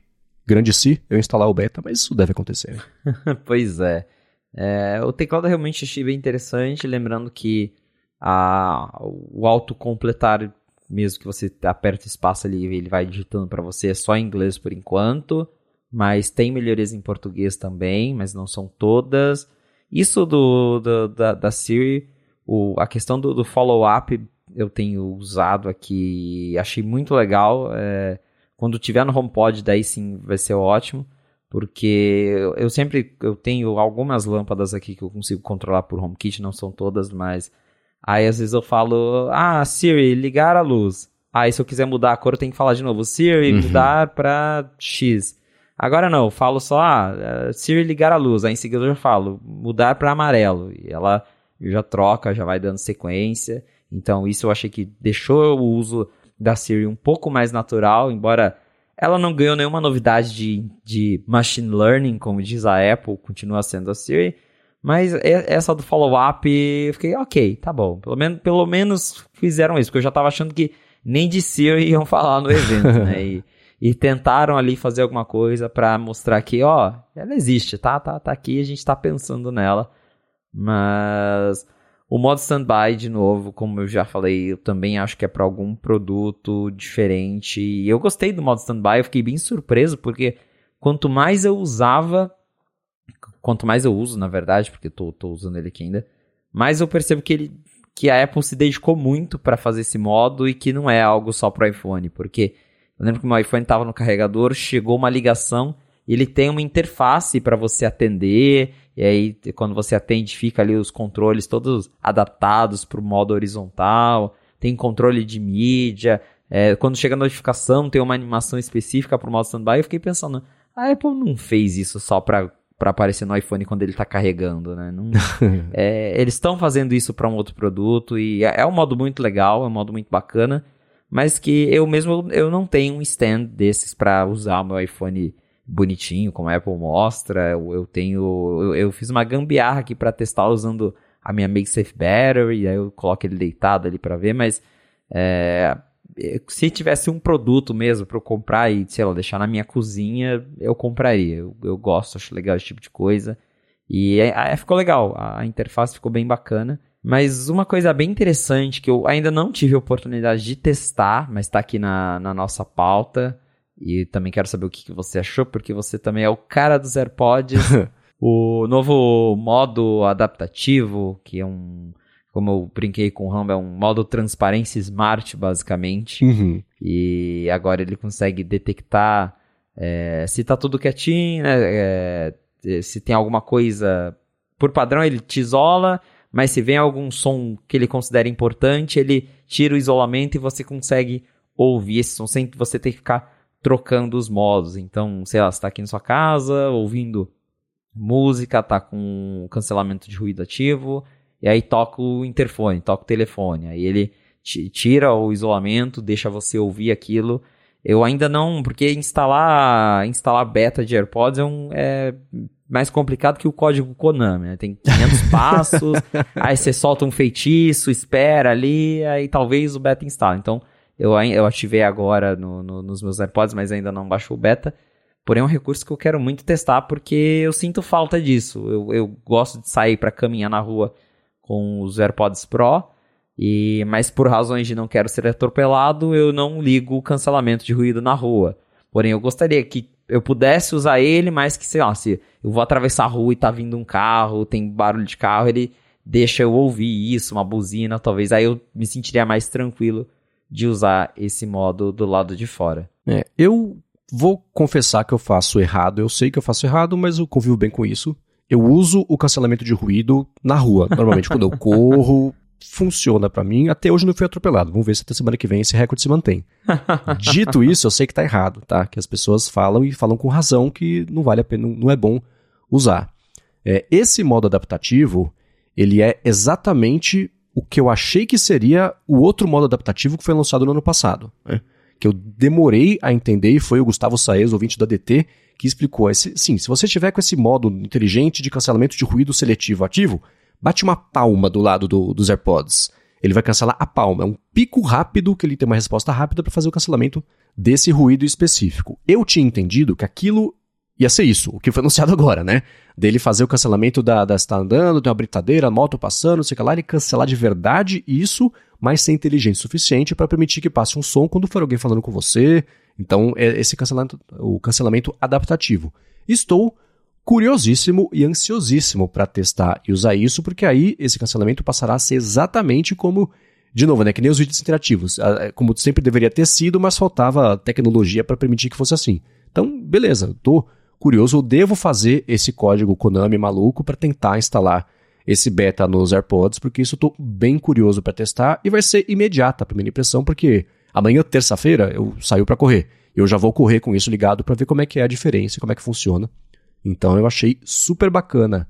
A: grande se, eu instalar o beta, mas isso deve acontecer. [LAUGHS]
B: pois é. é. O teclado realmente achei bem interessante, lembrando que a, o autocompletar, mesmo que você aperte espaço ali, ele vai digitando para você, é só em inglês por enquanto, mas tem melhorias em português também, mas não são todas. Isso do, do da, da Siri, o, a questão do, do follow-up eu tenho usado aqui, achei muito legal. É, quando tiver no HomePod, daí sim vai ser ótimo, porque eu sempre eu tenho algumas lâmpadas aqui que eu consigo controlar por HomeKit, não são todas, mas aí às vezes eu falo, ah, Siri, ligar a luz. Aí se eu quiser mudar a cor, eu tenho que falar de novo, Siri, uhum. mudar para X. Agora não, eu falo só, ah, Siri ligar a luz. Aí em seguida eu já falo, mudar para amarelo. E ela já troca, já vai dando sequência. Então isso eu achei que deixou o uso da Siri um pouco mais natural, embora ela não ganhou nenhuma novidade de, de machine learning, como diz a Apple, continua sendo a Siri. Mas essa do follow-up, eu fiquei, ok, tá bom. Pelo menos, pelo menos fizeram isso, porque eu já tava achando que nem de Siri iam falar no evento, né? E, [LAUGHS] e tentaram ali fazer alguma coisa para mostrar que, ó, ela existe, tá, tá, tá aqui, a gente tá pensando nela. Mas o modo standby, de novo, como eu já falei, eu também acho que é para algum produto diferente. E eu gostei do modo standby, eu fiquei bem surpreso, porque quanto mais eu usava, quanto mais eu uso, na verdade, porque tô usando ele aqui ainda, mais eu percebo que ele que a Apple se dedicou muito para fazer esse modo e que não é algo só para iPhone, porque eu lembro que meu iPhone estava no carregador, chegou uma ligação, ele tem uma interface para você atender, e aí, quando você atende, fica ali os controles todos adaptados para o modo horizontal. Tem controle de mídia. É, quando chega a notificação, tem uma animação específica para o modo standby. Eu fiquei pensando, a Apple não fez isso só para para aparecer no iPhone quando ele está carregando, né? Não, [LAUGHS] é, eles estão fazendo isso para um outro produto e é, é, um modo muito legal, é um modo muito bacana, mas que eu mesmo eu não tenho um stand desses para usar o meu iPhone bonitinho, como a Apple mostra. Eu, eu tenho. Eu, eu, fiz uma gambiarra aqui para testar usando a minha MagSafe Battery, aí eu coloco ele deitado ali para ver, mas é, se tivesse um produto mesmo para eu comprar e, sei lá, deixar na minha cozinha, eu compraria. Eu, eu gosto, acho legal esse tipo de coisa. E é, é, ficou legal, a interface ficou bem bacana. Mas uma coisa bem interessante que eu ainda não tive oportunidade de testar, mas está aqui na, na nossa pauta, e também quero saber o que, você achou, porque você também é o cara dos AirPods. [LAUGHS] o novo modo adaptativo, que é um. Como eu brinquei com o Rambo, é um modo transparência smart, basicamente.
A: Uhum.
B: E agora ele consegue detectar é, se tá tudo quietinho, né? É, se tem alguma coisa. Por padrão, ele te isola, mas se vem algum som que ele considera importante, ele tira o isolamento e você consegue ouvir esse som sem você ter que ficar trocando os modos. Então, sei lá, você tá aqui na sua casa, ouvindo música, tá com cancelamento de ruído ativo, e aí toca o interfone, toca o telefone. Aí ele tira o isolamento, deixa você ouvir aquilo. Eu ainda não, porque instalar instalar beta de AirPods é, um, é mais complicado que o código Konami, né? Tem 500 [LAUGHS] passos, aí você solta um feitiço, espera ali, aí talvez o beta instale. Então, eu, eu ativei agora no, no, nos meus AirPods, mas ainda não baixou o beta. Porém, é um recurso que eu quero muito testar porque eu sinto falta disso. Eu, eu gosto de sair para caminhar na rua com os AirPods Pro, e mas por razões de não quero ser atropelado, eu não ligo o cancelamento de ruído na rua. Porém, eu gostaria que eu pudesse usar ele, mas que, sei lá, se eu vou atravessar a rua e tá vindo um carro, tem barulho de carro, ele deixa eu ouvir isso, uma buzina, talvez aí eu me sentiria mais tranquilo de usar esse modo do lado de fora.
A: É, eu vou confessar que eu faço errado. Eu sei que eu faço errado, mas eu convivo bem com isso. Eu uso o cancelamento de ruído na rua. Normalmente, quando eu [LAUGHS] corro, funciona para mim. Até hoje não fui atropelado. Vamos ver se até semana que vem esse recorde se mantém. Dito isso, eu sei que tá errado, tá? Que as pessoas falam e falam com razão que não vale a pena, não é bom usar. É, esse modo adaptativo, ele é exatamente o que eu achei que seria o outro modo adaptativo que foi lançado no ano passado. Né? Que eu demorei a entender e foi o Gustavo Saez, ouvinte da DT, que explicou. Esse, sim, se você tiver com esse modo inteligente de cancelamento de ruído seletivo ativo, bate uma palma do lado do, dos AirPods. Ele vai cancelar a palma. É um pico rápido que ele tem uma resposta rápida para fazer o cancelamento desse ruído específico. Eu tinha entendido que aquilo ia ser isso, o que foi [LAUGHS] anunciado agora, né? Dele fazer o cancelamento da, da está andando, tem uma britadeira, moto passando, sei que lá, ele cancelar de verdade isso, mas ser inteligente o suficiente para permitir que passe um som quando for alguém falando com você. Então, é esse cancelamento, o cancelamento adaptativo. Estou curiosíssimo e ansiosíssimo para testar e usar isso, porque aí esse cancelamento passará a ser exatamente como de novo, né, que nem os vídeos interativos, como sempre deveria ter sido, mas faltava tecnologia para permitir que fosse assim. Então, beleza, tô curioso, eu devo fazer esse código Konami maluco para tentar instalar esse beta nos AirPods, porque isso eu tô bem curioso para testar e vai ser imediata a primeira impressão, porque amanhã, terça-feira, eu saio para correr. Eu já vou correr com isso ligado para ver como é que é a diferença, como é que funciona. Então eu achei super bacana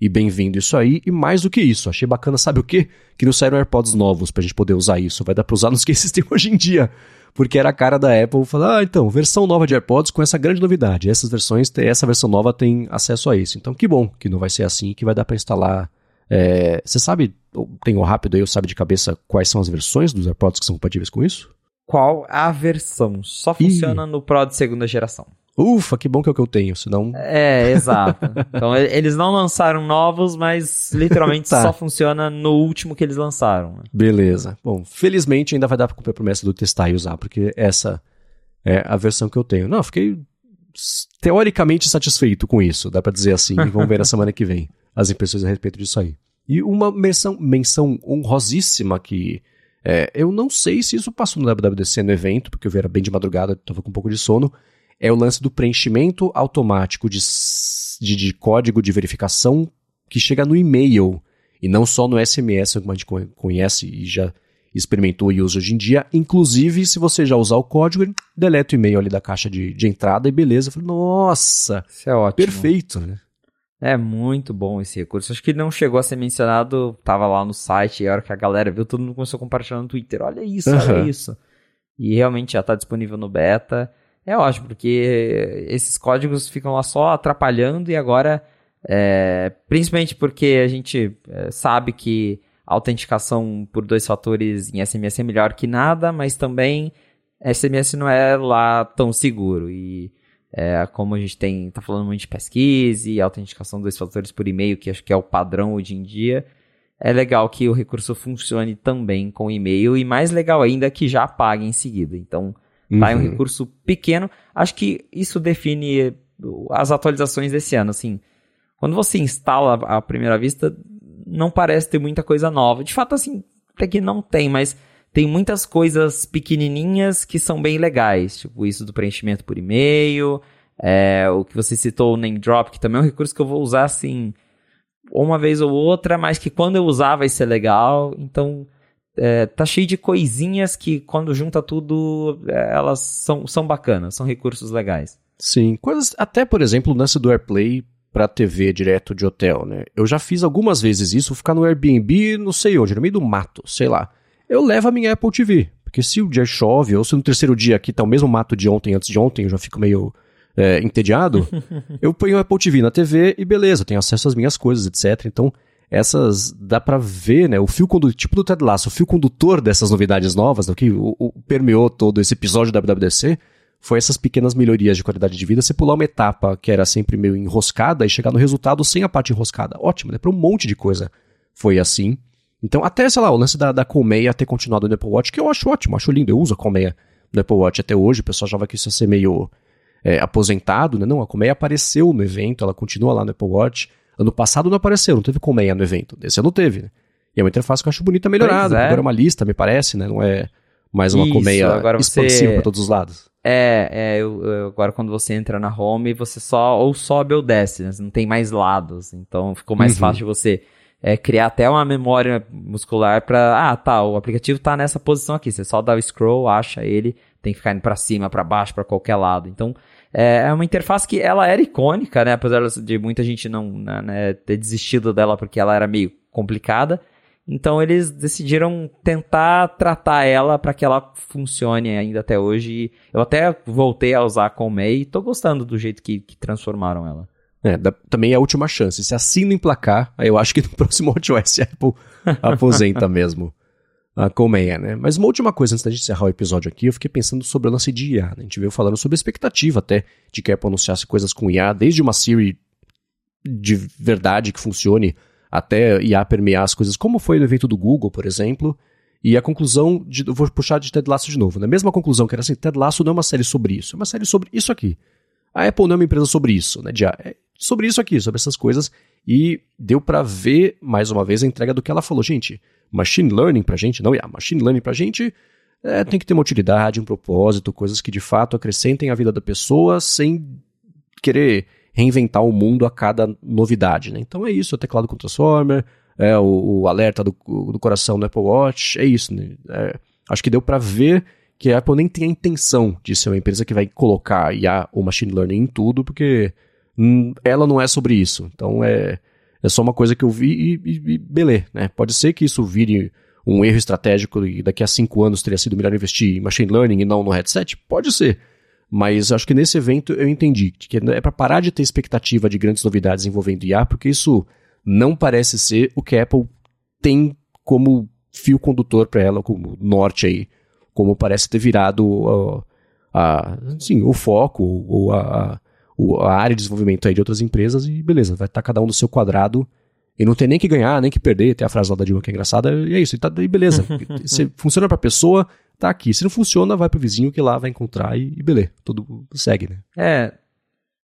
A: e bem-vindo isso aí, e mais do que isso, achei bacana, sabe o quê? Que não saíram AirPods novos pra gente poder usar isso, vai dar pra usar nos que existem [LAUGHS] hoje em dia porque era a cara da Apple falar, ah, então, versão nova de AirPods com essa grande novidade. Essas versões, essa versão nova tem acesso a isso. Então, que bom que não vai ser assim, que vai dar para instalar. É, você sabe, tem o rápido aí, eu sabe de cabeça quais são as versões dos AirPods que são compatíveis com isso?
B: Qual a versão? Só funciona Ih. no Pro de segunda geração.
A: Ufa, que bom que é o que eu tenho, senão.
B: É, exato. [LAUGHS] então eles não lançaram novos, mas literalmente [LAUGHS] tá. só funciona no último que eles lançaram. Né?
A: Beleza. Bom, felizmente ainda vai dar pra cumprir a promessa do testar e usar, porque essa é a versão que eu tenho. Não, fiquei teoricamente satisfeito com isso, dá para dizer assim. Vamos ver na [LAUGHS] semana que vem as impressões a respeito disso aí. E uma menção, menção honrosíssima que é, eu não sei se isso passou no WWDC no evento, porque eu vi era bem de madrugada, tava com um pouco de sono é o lance do preenchimento automático de, de, de código de verificação que chega no e-mail e não só no SMS, como a gente conhece e já experimentou e usa hoje em dia. Inclusive, se você já usar o código, ele deleta o e-mail ali da caixa de, de entrada e beleza. Eu falei, nossa,
B: Isso é ótimo.
A: perfeito, né?
B: É muito bom esse recurso. Acho que não chegou a ser mencionado, tava lá no site, e a hora que a galera viu, todo mundo começou a compartilhar no Twitter. Olha isso, uhum. olha isso. E realmente já está disponível no beta. É ótimo, porque esses códigos ficam lá só atrapalhando e agora, é, principalmente porque a gente é, sabe que a autenticação por dois fatores em SMS é melhor que nada, mas também SMS não é lá tão seguro. E é, como a gente tem, tá falando muito de pesquisa e autenticação dois fatores por e-mail, que acho que é o padrão hoje em dia, é legal que o recurso funcione também com e-mail e mais legal ainda que já pague em seguida. Então. Tá? É um uhum. recurso pequeno. Acho que isso define as atualizações desse ano. Assim, quando você instala à primeira vista, não parece ter muita coisa nova. De fato, assim, até que não tem, mas tem muitas coisas pequenininhas que são bem legais. Tipo, isso do preenchimento por e-mail. É, o que você citou, o name drop, que também é um recurso que eu vou usar assim, uma vez ou outra, mas que quando eu usar vai ser legal. Então, é, tá cheio de coisinhas que, quando junta tudo, é, elas são, são bacanas, são recursos legais.
A: Sim, coisas, até por exemplo, o lance do AirPlay para TV direto de hotel, né? Eu já fiz algumas vezes isso, ficar no Airbnb, não sei onde, no meio do mato, sei lá. Eu levo a minha Apple TV, porque se o dia chove, ou se no terceiro dia aqui tá o mesmo mato de ontem, antes de ontem, eu já fico meio é, entediado, [LAUGHS] eu ponho a Apple TV na TV e beleza, tenho acesso às minhas coisas, etc. Então, essas dá para ver, né, o fio condutor, tipo do Ted Lasso, o fio condutor dessas novidades novas, né, que o, o, permeou todo esse episódio da WWDC, foi essas pequenas melhorias de qualidade de vida, você pular uma etapa que era sempre meio enroscada e chegar no resultado sem a parte enroscada. Ótimo, né, para um monte de coisa foi assim. Então, até, sei lá, o lance da, da colmeia ter continuado no Apple Watch, que eu acho ótimo, acho lindo, eu uso a colmeia no Apple Watch até hoje, o pessoal achava que isso ia ser meio é, aposentado, né, não, a colmeia apareceu no evento, ela continua lá no Apple Watch, Ano passado não apareceu, não teve colmeia no evento. Esse ano teve, né? E é uma interface que eu acho bonita melhorada. É. Agora é uma lista, me parece, né? Não é mais uma Isso, colmeia agora expansiva você... para todos os lados.
B: É, é eu, eu, agora quando você entra na home, você só ou sobe ou desce, né? Não tem mais lados. Então ficou mais uhum. fácil você é, criar até uma memória muscular para ah, tá, o aplicativo tá nessa posição aqui. Você só dá o scroll, acha ele, tem que ficar indo para cima, para baixo, para qualquer lado. Então, é, é uma interface que ela era icônica, né? Apesar de muita gente não né, né, ter desistido dela porque ela era meio complicada. Então eles decidiram tentar tratar ela para que ela funcione ainda até hoje. Eu até voltei a usar a Comei e tô gostando do jeito que, que transformaram ela.
A: É, da, também é a última chance. Se assim não emplacar, aí eu acho que no [LAUGHS] próximo WatchOS a Apple [LAUGHS] aposenta mesmo a colmeia, né? Mas uma última coisa antes da gente encerrar o episódio aqui, eu fiquei pensando sobre o lance de IA. Né? A gente veio falando sobre a expectativa até de que a Apple anunciasse coisas com IA, desde uma Siri de verdade que funcione até IA permear as coisas, como foi no evento do Google, por exemplo. E a conclusão, de, vou puxar de Ted Lasso de novo, né? Mesma conclusão que era assim, Ted Lasso não é uma série sobre isso, é uma série sobre isso aqui. A Apple não é uma empresa sobre isso, né? De, é sobre isso aqui, sobre essas coisas. E deu para ver, mais uma vez, a entrega do que ela falou. Gente, machine learning pra gente, não, IA, machine learning pra gente é, tem que ter uma utilidade, um propósito, coisas que de fato acrescentem a vida da pessoa sem querer reinventar o mundo a cada novidade, né? Então é isso, o teclado com transformer, é, o, o alerta do, do, coração do Apple Watch, é isso, né? É, acho que deu para ver que a Apple nem tem a intenção de ser uma empresa que vai colocar IA ou machine learning em tudo, porque hum, ela não é sobre isso. Então é, é só uma coisa que eu vi e, e, e beleza, né? Pode ser que isso vire um erro estratégico e daqui a cinco anos teria sido melhor investir em machine learning e não no headset? Pode ser. Mas acho que nesse evento eu entendi que é para parar de ter expectativa de grandes novidades envolvendo IA, porque isso não parece ser o que a Apple tem como fio condutor para ela, como norte aí, como parece ter virado uh, assim, o foco ou a, a, a, área de desenvolvimento aí de outras empresas e beleza, vai estar tá cada um no seu quadrado e não tem nem que ganhar, nem que perder, tem a frase lá da Dilma que é engraçada, e é isso, e tá, e beleza. [LAUGHS] Você funciona para a pessoa, tá aqui. Se não funciona, vai pro vizinho que lá vai encontrar e, e beleza, tudo segue, né?
B: É,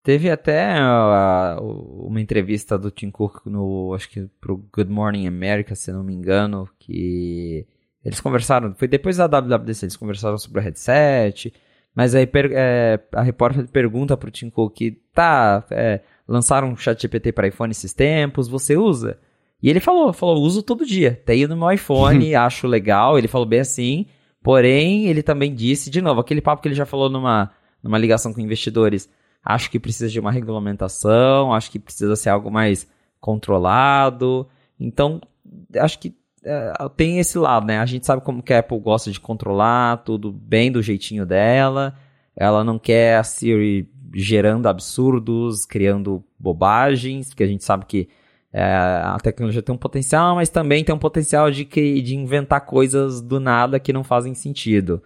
B: teve até uh, uma entrevista do Tim Cook no, acho que pro Good Morning America, se não me engano, que eles conversaram, foi depois da WWDC, eles conversaram sobre o headset, mas aí é, a repórter pergunta pro Tim Cook, tá, é, lançaram um chat GPT para iPhone esses tempos, você usa? E ele falou, falou, uso todo dia, tenho no meu iPhone, [LAUGHS] acho legal, ele falou bem assim, Porém, ele também disse, de novo, aquele papo que ele já falou numa, numa ligação com investidores. Acho que precisa de uma regulamentação, acho que precisa ser algo mais controlado. Então, acho que é, tem esse lado, né? A gente sabe como que a Apple gosta de controlar tudo bem do jeitinho dela. Ela não quer a Siri gerando absurdos, criando bobagens, porque a gente sabe que é, a tecnologia tem um potencial, mas também tem um potencial de, de inventar coisas do nada que não fazem sentido.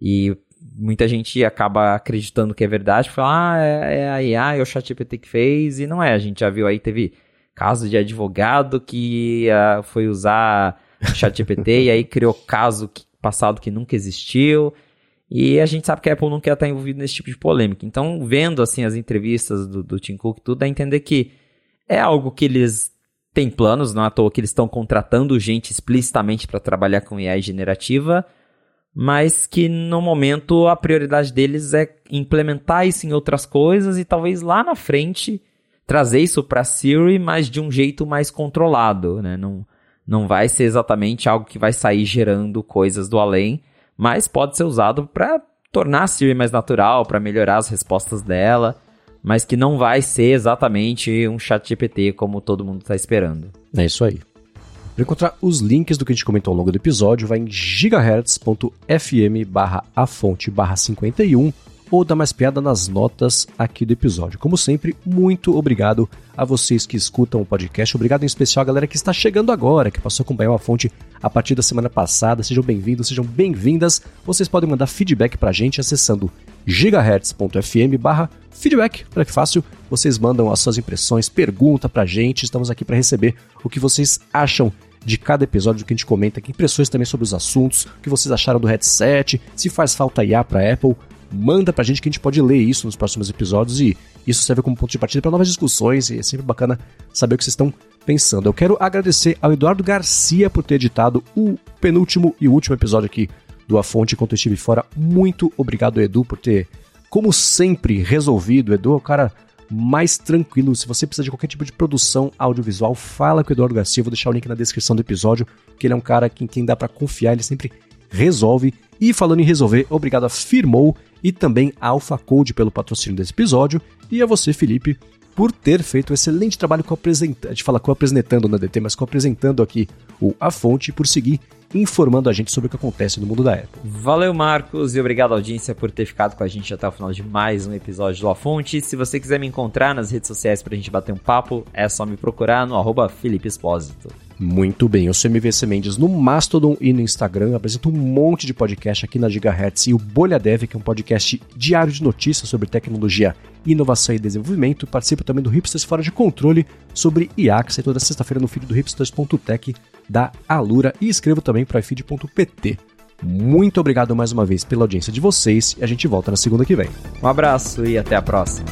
B: E muita gente acaba acreditando que é verdade, fala, ah, é, é a IA, é o ChatGPT que fez, e não é. A gente já viu aí, teve caso de advogado que uh, foi usar ChatGPT [LAUGHS] e aí criou caso que, passado que nunca existiu. E a gente sabe que a Apple não quer estar envolvida nesse tipo de polêmica. Então, vendo assim as entrevistas do, do Tim Cook, tudo dá a entender que é algo que eles têm planos, não é à toa que eles estão contratando gente explicitamente para trabalhar com AI generativa, mas que no momento a prioridade deles é implementar isso em outras coisas e talvez lá na frente trazer isso para Siri, mas de um jeito mais controlado, né? Não, não vai ser exatamente algo que vai sair gerando coisas do além, mas pode ser usado para tornar a Siri mais natural, para melhorar as respostas dela mas que não vai ser exatamente um chat GPT como todo mundo está esperando.
A: É isso aí. Para encontrar os links do que a gente comentou ao longo do episódio, vai em gigahertz.fm barra a fonte barra 51 ou dar mais piada nas notas aqui do episódio. Como sempre, muito obrigado a vocês que escutam o podcast. Obrigado em especial a galera que está chegando agora, que passou a acompanhar a fonte a partir da semana passada. Sejam bem-vindos, sejam bem-vindas. Vocês podem mandar feedback pra gente acessando gigahertz.fm barra feedback. Olha que fácil, vocês mandam as suas impressões, pergunta pra gente. Estamos aqui para receber o que vocês acham de cada episódio que a gente comenta aqui, impressões também sobre os assuntos, o que vocês acharam do headset, se faz falta IA para Apple, manda pra gente que a gente pode ler isso nos próximos episódios e isso serve como ponto de partida para novas discussões e é sempre bacana saber o que vocês estão pensando. Eu quero agradecer ao Eduardo Garcia por ter editado o penúltimo e último episódio aqui do A Fonte enquanto eu estive fora. Muito obrigado, Edu, por ter, como sempre, resolvido. Edu é o cara mais tranquilo. Se você precisa de qualquer tipo de produção audiovisual, fala com o Eduardo Garcia. vou deixar o link na descrição do episódio, que ele é um cara em quem dá para confiar, ele sempre resolve. E falando em resolver, obrigado a Firmou e também a Alpha Code pelo patrocínio desse episódio. E a você, Felipe, por ter feito um excelente trabalho com apresentando, a gente fala com apresentando na DT, mas com apresentando aqui o A Fonte por seguir informando a gente sobre o que acontece no mundo da Apple.
B: Valeu, Marcos, e obrigado, audiência, por ter ficado com a gente até o final de mais um episódio do A Fonte. Se você quiser me encontrar nas redes sociais pra gente bater um papo, é só me procurar no arroba Felipe Espósito.
A: Muito bem, eu sou MVC Mendes no Mastodon e no Instagram, apresento um monte de podcast aqui na Gigahertz e o Bolha Dev, que é um podcast diário de notícias sobre tecnologia, inovação e desenvolvimento. Participo também do Hipsters Fora de Controle sobre IA, que sai toda sexta-feira no feed do hipsters.tech da Alura e escrevo também para ifeed.pt. Muito obrigado mais uma vez pela audiência de vocês e a gente volta na segunda que vem.
B: Um abraço e até a próxima.